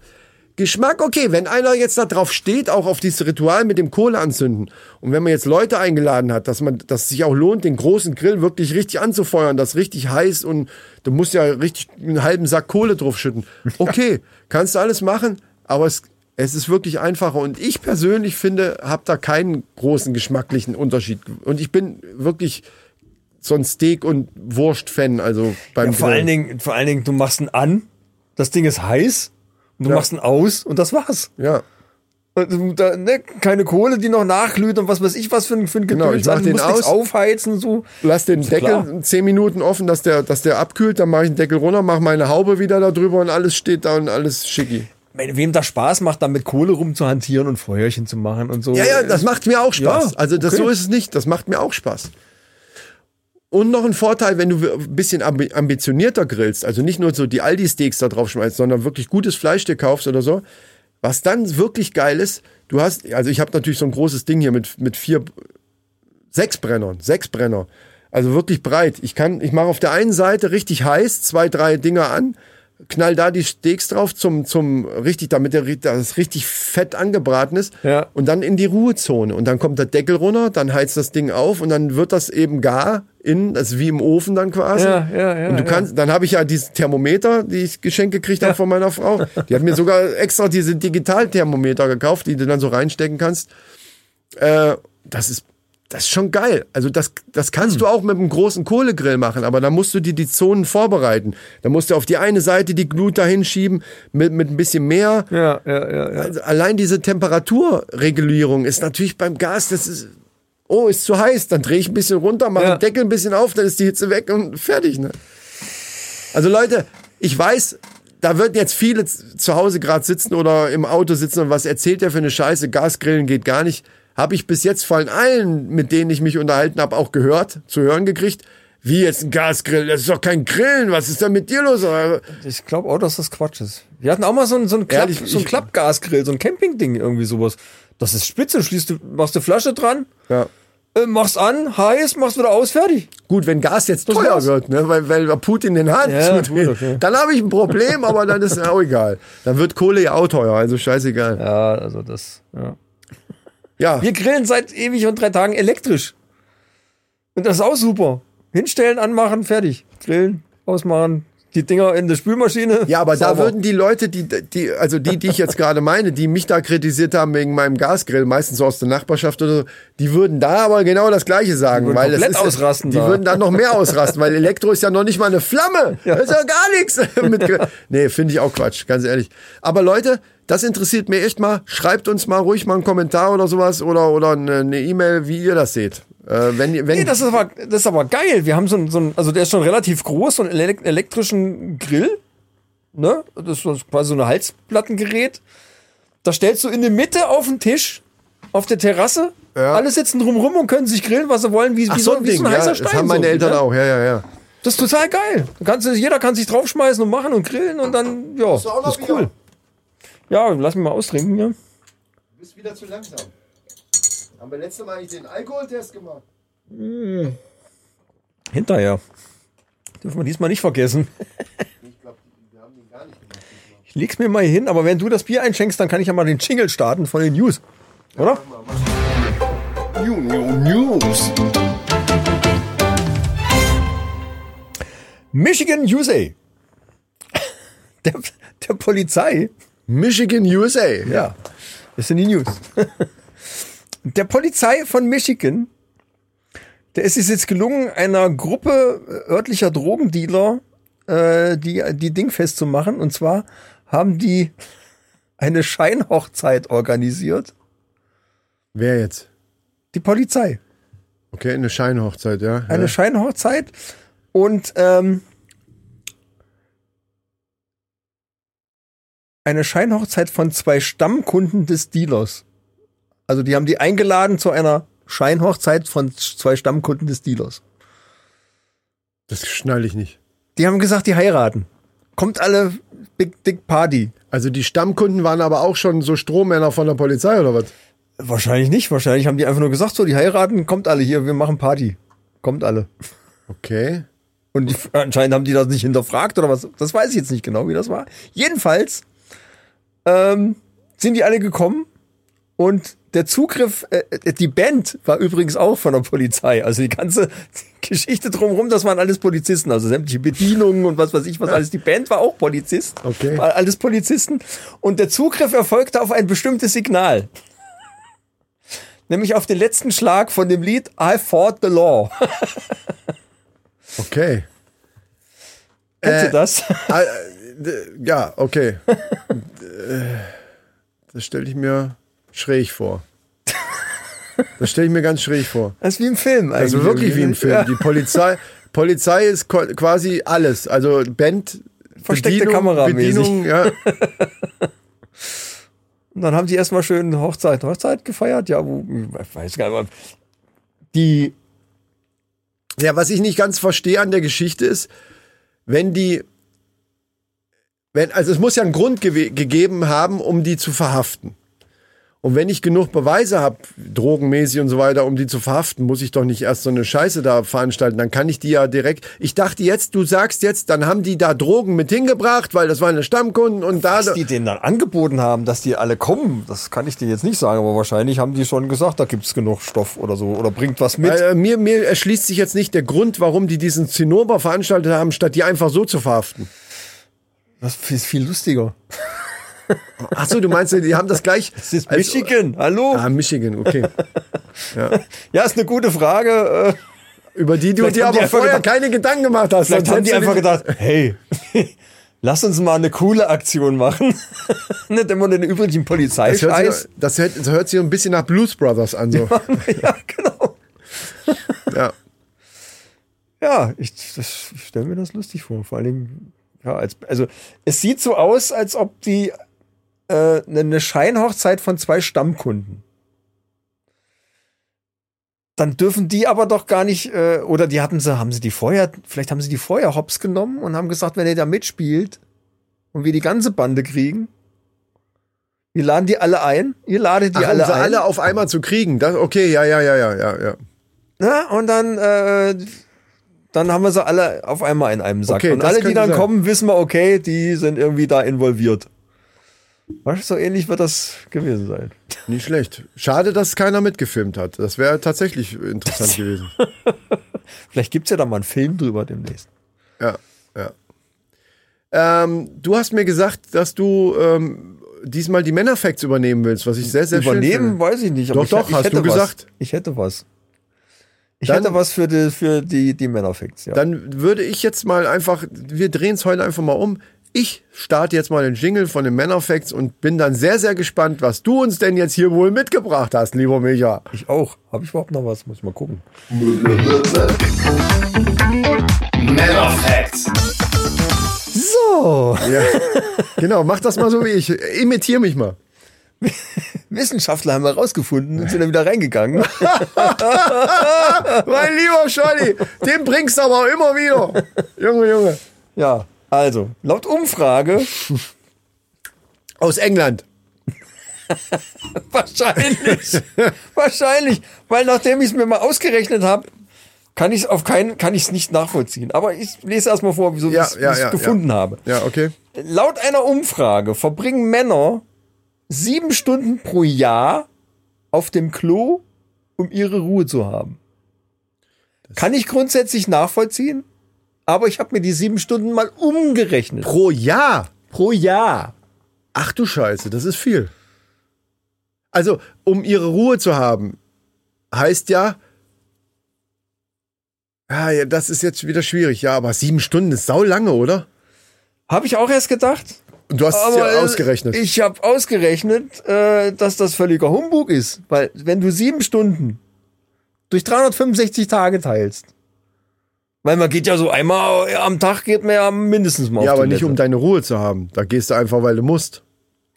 Geschmack, okay, wenn einer jetzt da drauf steht, auch auf dieses Ritual mit dem Kohle anzünden. Und wenn man jetzt Leute eingeladen hat, dass man, dass es sich auch lohnt, den großen Grill wirklich richtig anzufeuern, das richtig heiß und du musst ja richtig einen halben Sack Kohle draufschütten. Okay, kannst du alles machen, aber es, es ist wirklich einfacher. Und ich persönlich finde, habe da keinen großen geschmacklichen Unterschied. Und ich bin wirklich so ein Steak- und Wurst-Fan, also beim Ja, vor, Grillen. allen Dingen, vor allen Dingen, du machst ihn an, das Ding ist heiß, du Ja. machst ihn aus und das war's. Ja. Du- Da, ne, keine Kohle, die noch nachglüht und was weiß ich was für ein, für ein Genau, ich mach an. den aus. aufheizen so. Lass den Deckel klar. zehn Minuten offen, dass der, dass der abkühlt, dann mache ich den Deckel runter, mache meine Haube wieder da drüber und alles steht da und alles schicki. Wem das Spaß macht, da mit Kohle rumzuhantieren und Feuerchen zu machen und so. Ja, ja, das macht mir auch Spaß. Ja, also das, okay. so ist es nicht. Das macht mir auch Spaß. Und noch ein Vorteil, wenn du ein bisschen ambi- ambitionierter grillst, also nicht nur so die Aldi-Steaks da drauf schmeißt, sondern wirklich gutes Fleisch dir kaufst oder so, was dann wirklich geil ist, du hast, also ich habe natürlich so ein großes Ding hier mit, mit vier, sechs Brennern, sechs Brenner. Also wirklich breit. Ich kann, ich mache auf der einen Seite richtig heiß, zwei, drei Dinger an, knall da die Steaks drauf zum, zum richtig, damit der, das richtig fett angebraten ist. Ja. Und dann in die Ruhezone. Und dann kommt der Deckel runter, dann heizt das Ding auf und dann wird das eben gar in, das ist wie im Ofen dann quasi. Ja, ja, ja, Und du ja. kannst, dann habe ich ja dieses Thermometer, die ich geschenkt gekriegt habe von meiner Frau. Die hat mir sogar extra diese Digitalthermometer gekauft, die du dann so reinstecken kannst. Äh, das ist das ist schon geil. Also das, das kannst Hm. du auch mit einem großen Kohlegrill machen, aber da musst du dir die Zonen vorbereiten. Da musst du auf die eine Seite die Glut dahin schieben mit, mit ein bisschen mehr. Ja, ja, ja, ja. Also allein diese Temperaturregulierung ist natürlich beim Gas, das ist, oh, ist zu heiß, dann drehe ich ein bisschen runter, mache Ja. den Deckel ein bisschen auf, dann ist die Hitze weg und fertig. Ne? Also Leute, ich weiß, da würden jetzt viele zu Hause gerade sitzen oder im Auto sitzen und was erzählt der für eine Scheiße, Gasgrillen geht gar nicht. Habe ich bis jetzt von allen, mit denen ich mich unterhalten habe, auch gehört, zu hören gekriegt. Wie jetzt ein Gasgrill? Das ist doch kein Grillen. Was ist denn mit dir los? Ich glaube auch, dass das Quatsch ist. Wir hatten auch mal so ein, so ein, Klapp, Ehrlich, so ein Klappgasgrill, so ein Campingding, irgendwie sowas. Das ist spitze, schließt du, machst du Flasche dran, Ja. Äh, machst an, heiß, machst wieder aus, fertig. Gut, wenn Gas jetzt Das teuer war's. wird, ne, weil, weil Putin den Hahn Ja, zudreht, okay. dann habe ich ein Problem, aber dann ist auch egal. Dann wird Kohle ja auch teuer, also scheißegal. Ja, also das, ja. Ja, Wir grillen seit ewig und drei Tagen elektrisch. Und das ist auch super. Hinstellen, anmachen, fertig. Grillen, ausmachen, die Dinger in der Spülmaschine. ja aber da sauber. würden die Leute, die, die, also die, die ich jetzt gerade meine, die mich da kritisiert haben wegen meinem Gasgrill, meistens so aus der Nachbarschaft oder so, die würden da aber genau das Gleiche sagen. würden weil es komplett ist, ausrasten Die da. würden dann noch mehr ausrasten, weil Elektro ist ja noch nicht mal eine Flamme. Das ist ja gar nichts. Mit nee, finde ich auch Quatsch, ganz ehrlich. Aber Leute, das interessiert mir echt mal. Schreibt uns mal ruhig mal einen Kommentar oder sowas oder, oder eine E-Mail, wie ihr das seht. Äh, wenn, ihr- wenn, Nee, das ist aber, das ist aber geil. Wir haben so ein, so ein, also der ist schon relativ groß, so einen elek elektrischen Grill. Ne? Das ist quasi so ein Halsplattengerät. Da stellst du in der Mitte auf den Tisch, auf der Terrasse. Ja. Alle sitzen drumrum und können sich grillen, was sie wollen, wie, Ach, wie, so ein wie so Ding, ein ja, heißer das Stein. haben meine so, Eltern ne? auch, ja, ja, ja. Das ist total geil. Kannst, jeder kann sich draufschmeißen und machen und grillen und dann, ja, du auch noch das ist cool. Ja, lass mich mal austrinken hier. Du bist wieder zu langsam. Haben wir letzte Mal den Alkoholtest gemacht? Hinterher. Dürfen wir diesmal nicht vergessen. Ich glaube, wir haben den gar nicht gemacht. Ich leg's mir mal hin, aber wenn du das Bier einschenkst, dann kann ich ja mal den Jingle starten von den News. Oder? New, new, News. Michigan, USA. Der, der Polizei. Michigan, USA. Ja, das sind die News. Der Polizei von Michigan, der ist es jetzt gelungen, einer Gruppe örtlicher Drogendealer äh, die, die Ding festzumachen. Und zwar haben die eine Scheinhochzeit organisiert. Wer jetzt? Die Polizei. Okay, eine Scheinhochzeit, ja. Eine ja. Scheinhochzeit. Und ähm, eine Scheinhochzeit von zwei Stammkunden des Dealers. Also die haben die eingeladen zu einer Scheinhochzeit von zwei Stammkunden des Dealers. Das schneide ich nicht. Die haben gesagt, die heiraten. Kommt alle Big Dick Party. Also die Stammkunden waren aber auch schon so Strohmänner von der Polizei oder was? Wahrscheinlich nicht. Wahrscheinlich haben die einfach nur gesagt, so, die heiraten, kommt alle hier, wir machen Party. Kommt alle. Okay. Und die, anscheinend haben die das nicht hinterfragt oder was. Das weiß ich jetzt nicht genau, wie das war. Jedenfalls ähm, sind die alle gekommen und der Zugriff, äh, äh, die Band war übrigens auch von der Polizei. Also die ganze Geschichte drumherum, das waren alles Polizisten, also sämtliche Bedienungen und was weiß ich was alles. Die Band war auch Polizist, Okay. war alles Polizisten. Und der Zugriff erfolgte auf ein bestimmtes Signal. Nämlich auf den letzten Schlag von dem Lied I Fought the Law. Okay. Kennst Äh, du das? Ja, okay. Das stelle ich mir schräg vor. Das stelle ich mir ganz schräg vor. Das ist wie im Film eigentlich. Also wirklich wie im Film. Ja. Die Polizei, Polizei ist quasi alles. Also Band, Versteckte Kamera Bedienung, ja. Und dann haben die erstmal schön Hochzeit, Hochzeit gefeiert. Ja, wo, ich weiß gar nicht. Die, Ja, was ich nicht ganz verstehe an der Geschichte ist, wenn die, wenn, also es muss ja einen Grund gewe- gegeben haben, um die zu verhaften. Und wenn ich genug Beweise habe, drogenmäßig und so weiter, um die zu verhaften, muss ich doch nicht erst so eine Scheiße da veranstalten. Dann kann ich die ja direkt. Ich dachte jetzt, du sagst jetzt, dann haben die da Drogen mit hingebracht, weil das waren eine Stammkunden und da. was die denen dann angeboten haben, dass die alle kommen, das kann ich dir jetzt nicht sagen, aber wahrscheinlich haben die schon gesagt, da gibt's genug Stoff oder so oder bringt was mit. Äh, mir, mir erschließt sich jetzt nicht der Grund, warum die diesen Zinnober veranstaltet haben, statt die einfach so zu verhaften. Das ist viel lustiger. Ach so, du meinst, die haben das gleich. Das ist als- Michigan, hallo? Ah, Michigan, okay. Ja, ist eine gute Frage. Äh, Über die du dir aber vorher gedacht- keine Gedanken gemacht hast. Vielleicht haben die einfach gedacht, hey, lass uns mal eine coole Aktion machen. Nicht immer den übrigen das hört, Polizeischeiß. sich, das, hört, sich ein bisschen nach Blues Brothers an. So. ja, genau. Ja. Ja, ich, ich stelle mir das lustig vor. Vor Dingen, ja, als, also es sieht so aus, als ob die äh, eine Scheinhochzeit von zwei Stammkunden. Dann dürfen die aber doch gar nicht, äh, oder die hatten sie, haben sie die vorher, vielleicht haben sie die vorher hops genommen und haben gesagt, wenn ihr da mitspielt und wir die ganze Bande kriegen, wir laden die alle ein, ihr ladet die Ach, alle um sie ein. alle auf einmal zu kriegen. Das, okay, ja, ja, ja, ja, ja, ja. Na, und dann, äh, dann haben wir sie alle auf einmal in einem Sack. Okay, und alle, die dann sein. kommen, wissen wir, okay, die sind irgendwie da involviert. Weißt du, so ähnlich wird das gewesen sein. Nicht schlecht. Schade, dass keiner mitgefilmt hat. Das wäre tatsächlich interessant gewesen. Vielleicht gibt's ja da mal einen Film drüber demnächst. Ja, ja. Ähm, du hast mir gesagt, dass du ähm, diesmal die Männerfacts übernehmen willst, was ich sehr, sehr schön Übernehmen, weiß ich nicht. Doch, ich, doch, ich hast hätte du was. gesagt. Ich hätte was. Ich Dann- hätte was für die, für die, die Männerfacts, ja. Dann würde ich jetzt mal einfach, wir drehen es heute einfach mal um. Ich starte jetzt mal den Jingle von den Männerfacts und bin dann sehr, sehr gespannt, was du uns denn jetzt hier wohl mitgebracht hast, lieber Micha. ich auch. Habe ich überhaupt noch was? Muss ich mal gucken. Männer Facts. So. Ja. genau, mach das mal so wie ich. Imitier mich mal. Wissenschaftler haben herausgefunden und sind dann wieder reingegangen. Mein lieber Scholli, den bringst du aber immer wieder. Junge, Junge. ja, also, laut Umfrage Aus England. Wahrscheinlich. Wahrscheinlich. Weil nachdem ich es mir mal ausgerechnet habe, kann ich es auf keinen, kann ich es nicht nachvollziehen. Aber ich lese erstmal vor, wieso Ja, ich es ja, gefunden ja. habe. Ja, okay. Laut einer Umfrage verbringen Männer sieben Stunden pro Jahr auf dem Klo, um ihre Ruhe zu haben. Kann ich grundsätzlich nachvollziehen, aber ich habe mir die sieben Stunden mal umgerechnet. Pro Jahr. Pro Jahr. Ach du Scheiße, das ist viel. Also, um ihre Ruhe zu haben, heißt ja, ja, das ist jetzt wieder schwierig. Ja, aber sieben Stunden ist sau lange, oder? Habe ich auch erst gedacht. Du hast es Aber ja äh, ausgerechnet. Ich habe ausgerechnet, äh, dass das völliger Humbug ist. Weil wenn du sieben Stunden durch 365 Tage teilst, weil man geht ja so einmal am Tag, geht man ja mindestens mal ja, aber nicht Toilette. um deine Ruhe zu haben. Da gehst du einfach, weil du musst.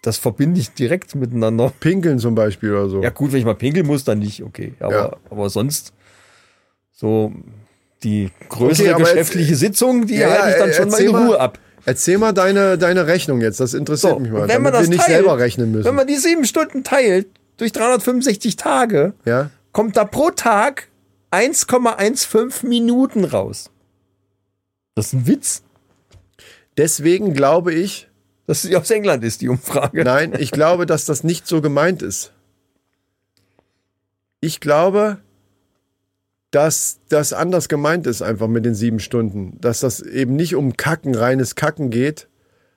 Das verbinde ich direkt miteinander. Pinkeln zum Beispiel oder so. Ja gut, wenn ich mal pinkeln muss, dann nicht, okay. Aber, Ja. aber sonst so die größere Okay, aber jetzt- geschäftliche Sitzung, die Ja, ja, halte ich dann schon mal in Ruhe ab. Erzähl mal deine, deine Rechnung jetzt. Das interessiert So, mich mal. wenn man das wir nicht teilt, selber rechnen müssen. Wenn man die sieben Stunden teilt durch 365 Tage, ja? kommt da pro Tag 1,15 Minuten raus. Das ist ein Witz. Deswegen glaube ich, Dass sie aus England ist, die Umfrage. nein, ich glaube, dass das nicht so gemeint ist. Ich glaube, dass das anders gemeint ist, einfach mit den sieben Stunden. Dass das eben nicht um Kacken, reines Kacken geht,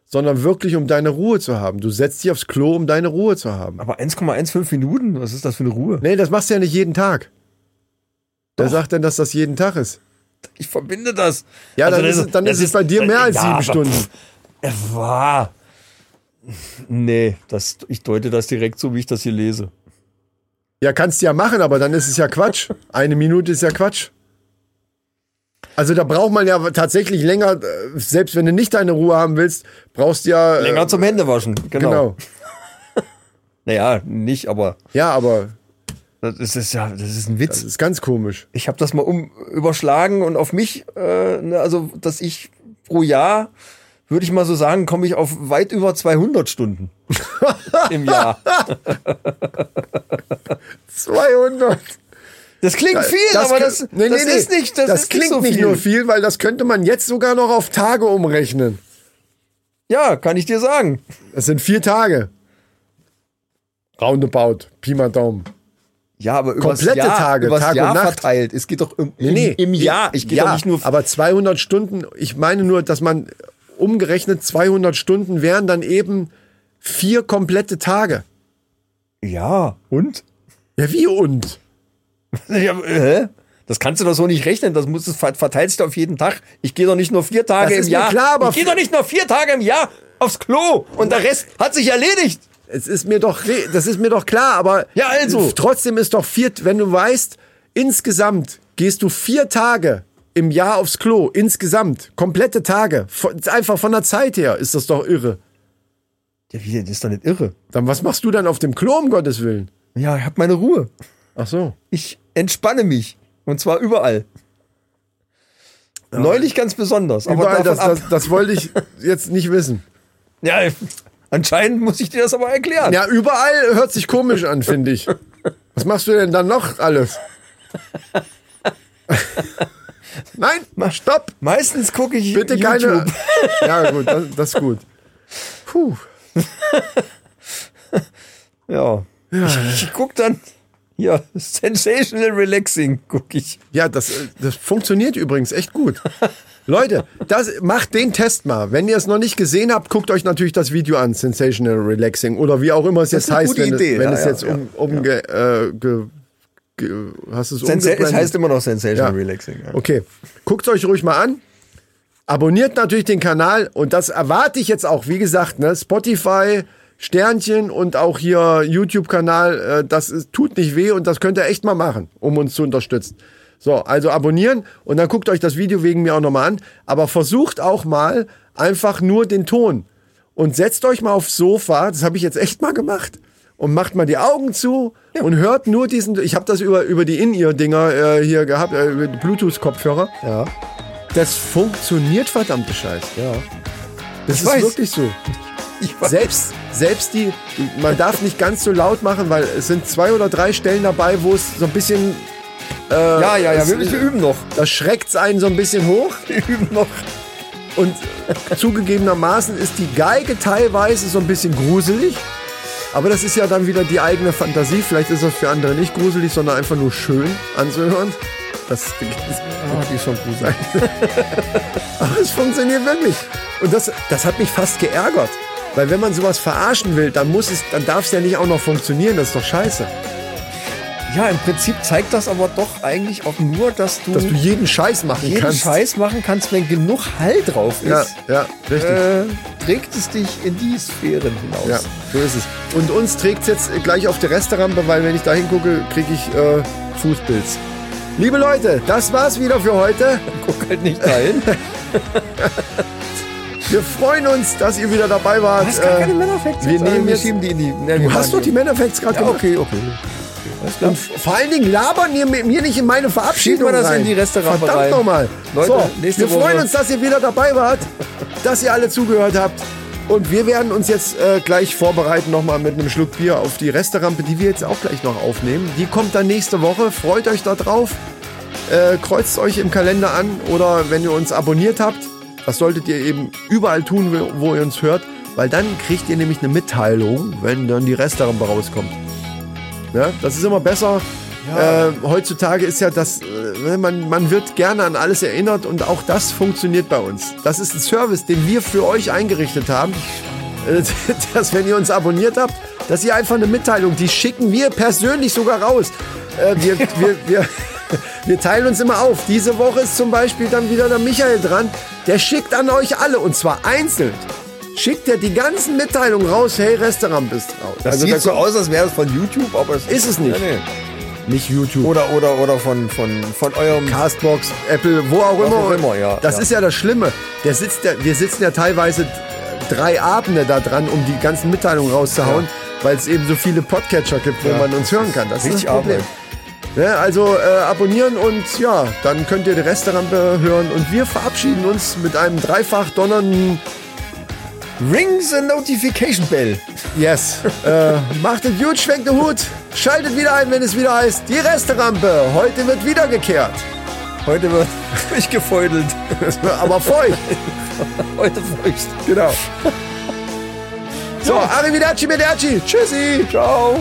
sondern wirklich um deine Ruhe zu haben. Du setzt dich aufs Klo, um deine Ruhe zu haben. Aber 1,15 Minuten? Was ist das für eine Ruhe? Nee, das machst du ja nicht jeden Tag. Wer sagt denn, dass das jeden Tag ist? Ich verbinde das. Ja, Also dann, das ist, es- dann das ist es bei dir mehr als Ja, sieben Stunden. pff, War. Nee, das, ich deute das direkt so, wie ich das hier lese. Ja, kannst du ja machen, aber dann ist es ja Quatsch. Eine Minute ist ja Quatsch. Also da braucht man ja tatsächlich länger, äh, selbst wenn du nicht deine Ruhe haben willst, brauchst du ja. äh, Länger zum Händewaschen. Genau. Genau. Naja, nicht, aber Ja, aber das ist ja, das ist ein das Witz. ist ganz komisch. Ich habe das mal um überschlagen und auf mich, äh, ne, also dass ich pro Jahr, würde ich mal so sagen, komme ich auf weit über 200 Stunden im Jahr. 200. Das klingt viel, Das aber das, nee, nee, das nee. ist nicht, das, das ist klingt nicht, so nicht viel. nur viel, weil das könnte man jetzt sogar noch auf Tage umrechnen. Ja, kann ich dir sagen. Das sind vier Tage. Roundabout, Pi mal Daumen. Ja, aber übers Komplette Jahr, Tage, übers Tag und Jahr Nacht. verteilt. Es geht doch im, Nee, nee. im Jahr. Ich gehe ja, doch nicht nur. aber 200 Stunden, ich meine nur, dass man umgerechnet 200 Stunden wären dann eben vier komplette Tage. ja, und? Ja, wie und? Ja, hä? Das kannst du doch so nicht rechnen. Das muss verteilt sich auf jeden Tag. Ich gehe doch nicht nur vier Tage Das im Jahr. klar, aber ich gehe doch nicht nur vier Tage im Jahr aufs Klo und der Rest hat sich erledigt. Es ist mir doch, das ist mir doch klar, aber Ja, also. trotzdem ist doch vier, wenn du weißt, insgesamt gehst du vier Tage im Jahr aufs Klo, insgesamt, komplette Tage, einfach von der Zeit her ist das doch irre. Ja, wie, das ist doch nicht irre. Dann was machst du dann auf dem Klo, um Gottes Willen? Ja, ich habe meine Ruhe. Ach so. Ich entspanne mich. Und zwar überall. Neulich ganz besonders. Überall, das, das, das wollte ich jetzt nicht wissen. Ja, anscheinend muss ich dir das aber erklären. Ja, überall hört sich komisch an, finde ich. Was machst du denn dann noch alles? Nein, stopp! Meistens gucke ich Bitte YouTube. keine. Ja, gut, das, das ist gut. Puh. Ja. Ich, ich guck dann. Ja, Sensational Relaxing gucke ich. Ja, das, äh, das funktioniert übrigens echt gut. Leute, das, macht den Test mal. Wenn ihr es noch nicht gesehen habt, guckt euch natürlich das Video an, Sensational Relaxing oder wie auch immer es jetzt ist eine heißt, gute wenn, Idee, es, wenn ja, es ja, jetzt ja. um, um ge, äh, ge, ge, hast es Sensa es heißt immer noch Sensational Ja. Relaxing. Ja. Okay, guckt euch ruhig mal an. Abonniert natürlich den Kanal und das erwarte ich jetzt auch, wie gesagt, ne, Spotify, Sternchen und auch hier YouTube-Kanal, äh, das ist, tut nicht weh und das könnt ihr echt mal machen, um uns zu unterstützen. So, also abonnieren und dann guckt euch das Video wegen mir auch nochmal an, aber versucht auch mal einfach nur den Ton und setzt euch mal aufs Sofa, das habe ich jetzt echt mal gemacht und macht mal die Augen zu und hört nur diesen, ich habe das über, über die In-Ear-Dinger äh, hier gehabt, äh, über Bluetooth-Kopfhörer. Ja. Das funktioniert, verdammte Scheiß. ja. Das Ich ist weiß. wirklich so. Selbst, selbst die, man darf nicht ganz so laut machen, weil es sind zwei oder drei Stellen dabei, wo es so ein bisschen, ja, ja, ja, es- wir, wir üben noch. da schreckt es einen so ein bisschen hoch. Wir üben noch. Und zugegebenermaßen ist die Geige teilweise so ein bisschen gruselig. Aber das ist ja dann wieder die eigene Fantasie. Vielleicht ist das für andere nicht gruselig, sondern einfach nur schön anzuhören. Das, Ah, die ist schon gruselig. aber es funktioniert wirklich. Und das, das hat mich fast geärgert. Weil wenn man sowas verarschen will, dann muss es, dann darf es ja nicht auch noch funktionieren. Das ist doch scheiße. Ja, im Prinzip zeigt das aber doch eigentlich auch nur, dass du, Dass du jeden Scheiß machen jeden kannst. Scheiß machen kannst, wenn genug Hall drauf Ja, ist. ja, richtig. Äh, trägt es dich in die Sphären hinaus. Ja, so ist es. Und uns trägt es jetzt gleich auf die Resterampe, weil wenn ich da hingucke, kriege ich äh, Fußpilz. Liebe Leute, das war's wieder für heute. Guck halt nicht dahin. Wir freuen uns, dass ihr wieder dabei wart. Du hast gar Äh, keine Männerfacts. wir jetzt, nehmen wir schieben die in die. Ne, Du hast doch die Männerfacts gerade Ja, gemacht. okay, okay. Und vor allen Dingen labern ihr mit mir nicht in meine Verabschiedung das rein. in die Resterampe Verdammt nochmal. Leute, so, wir freuen Woche- uns, dass ihr wieder dabei wart, dass ihr alle zugehört habt. Und wir werden uns jetzt äh, gleich vorbereiten, nochmal mit einem Schluck Bier auf die Resterampe, die wir jetzt auch gleich noch aufnehmen. Die kommt dann nächste Woche. Freut euch da drauf. Äh, kreuzt euch im Kalender an oder wenn ihr uns abonniert habt, das solltet ihr eben überall tun, wo- ihr uns hört, weil dann kriegt ihr nämlich eine Mitteilung, wenn dann die Restaurant rauskommt. Ja, das ist immer besser. Äh, heutzutage ist ja das, äh, man, man wird gerne an alles erinnert und auch das funktioniert bei uns. Das ist ein Service, den wir für euch eingerichtet haben. Äh, dass wenn ihr uns abonniert habt, dass ihr einfach eine Mitteilung, die schicken wir persönlich sogar raus. Äh, wir, wir, wir, wir teilen uns immer auf. Diese Woche ist zum Beispiel dann wieder der Michael dran. Der schickt an euch alle und zwar einzeln. Schickt er die ganzen Mitteilungen raus, hey, Restaurant bist raus. Das Also sieht da so aus, als wäre es von YouTube, aber es Ist es nicht. Nee, Nicht YouTube. Oder, oder, oder von, von, von eurem. Castbox, Apple, wo auch immer. auch immer, ja, Das ja. ist ja das Schlimme. Der sitzt ja, wir sitzen ja teilweise drei Abende da dran, um die ganzen Mitteilungen rauszuhauen, weil es eben so viele Podcatcher gibt, wo Ja. man uns hören kann. Das ist das Problem. Ja, also äh, abonnieren und ja, dann könnt ihr die Restaurant hören und wir verabschieden uns mit einem dreifach donnernden Ring the Notification Bell. Yes. äh, macht es gut, schwenkt den Hut, schaltet wieder ein, wenn es wieder heißt, die Restaurante. Heute wird wieder gekehrt. Heute wird durchgefeudelt. Aber feucht. Heute feucht. Genau. So, arrivederci, mederci. Tschüssi. Ciao.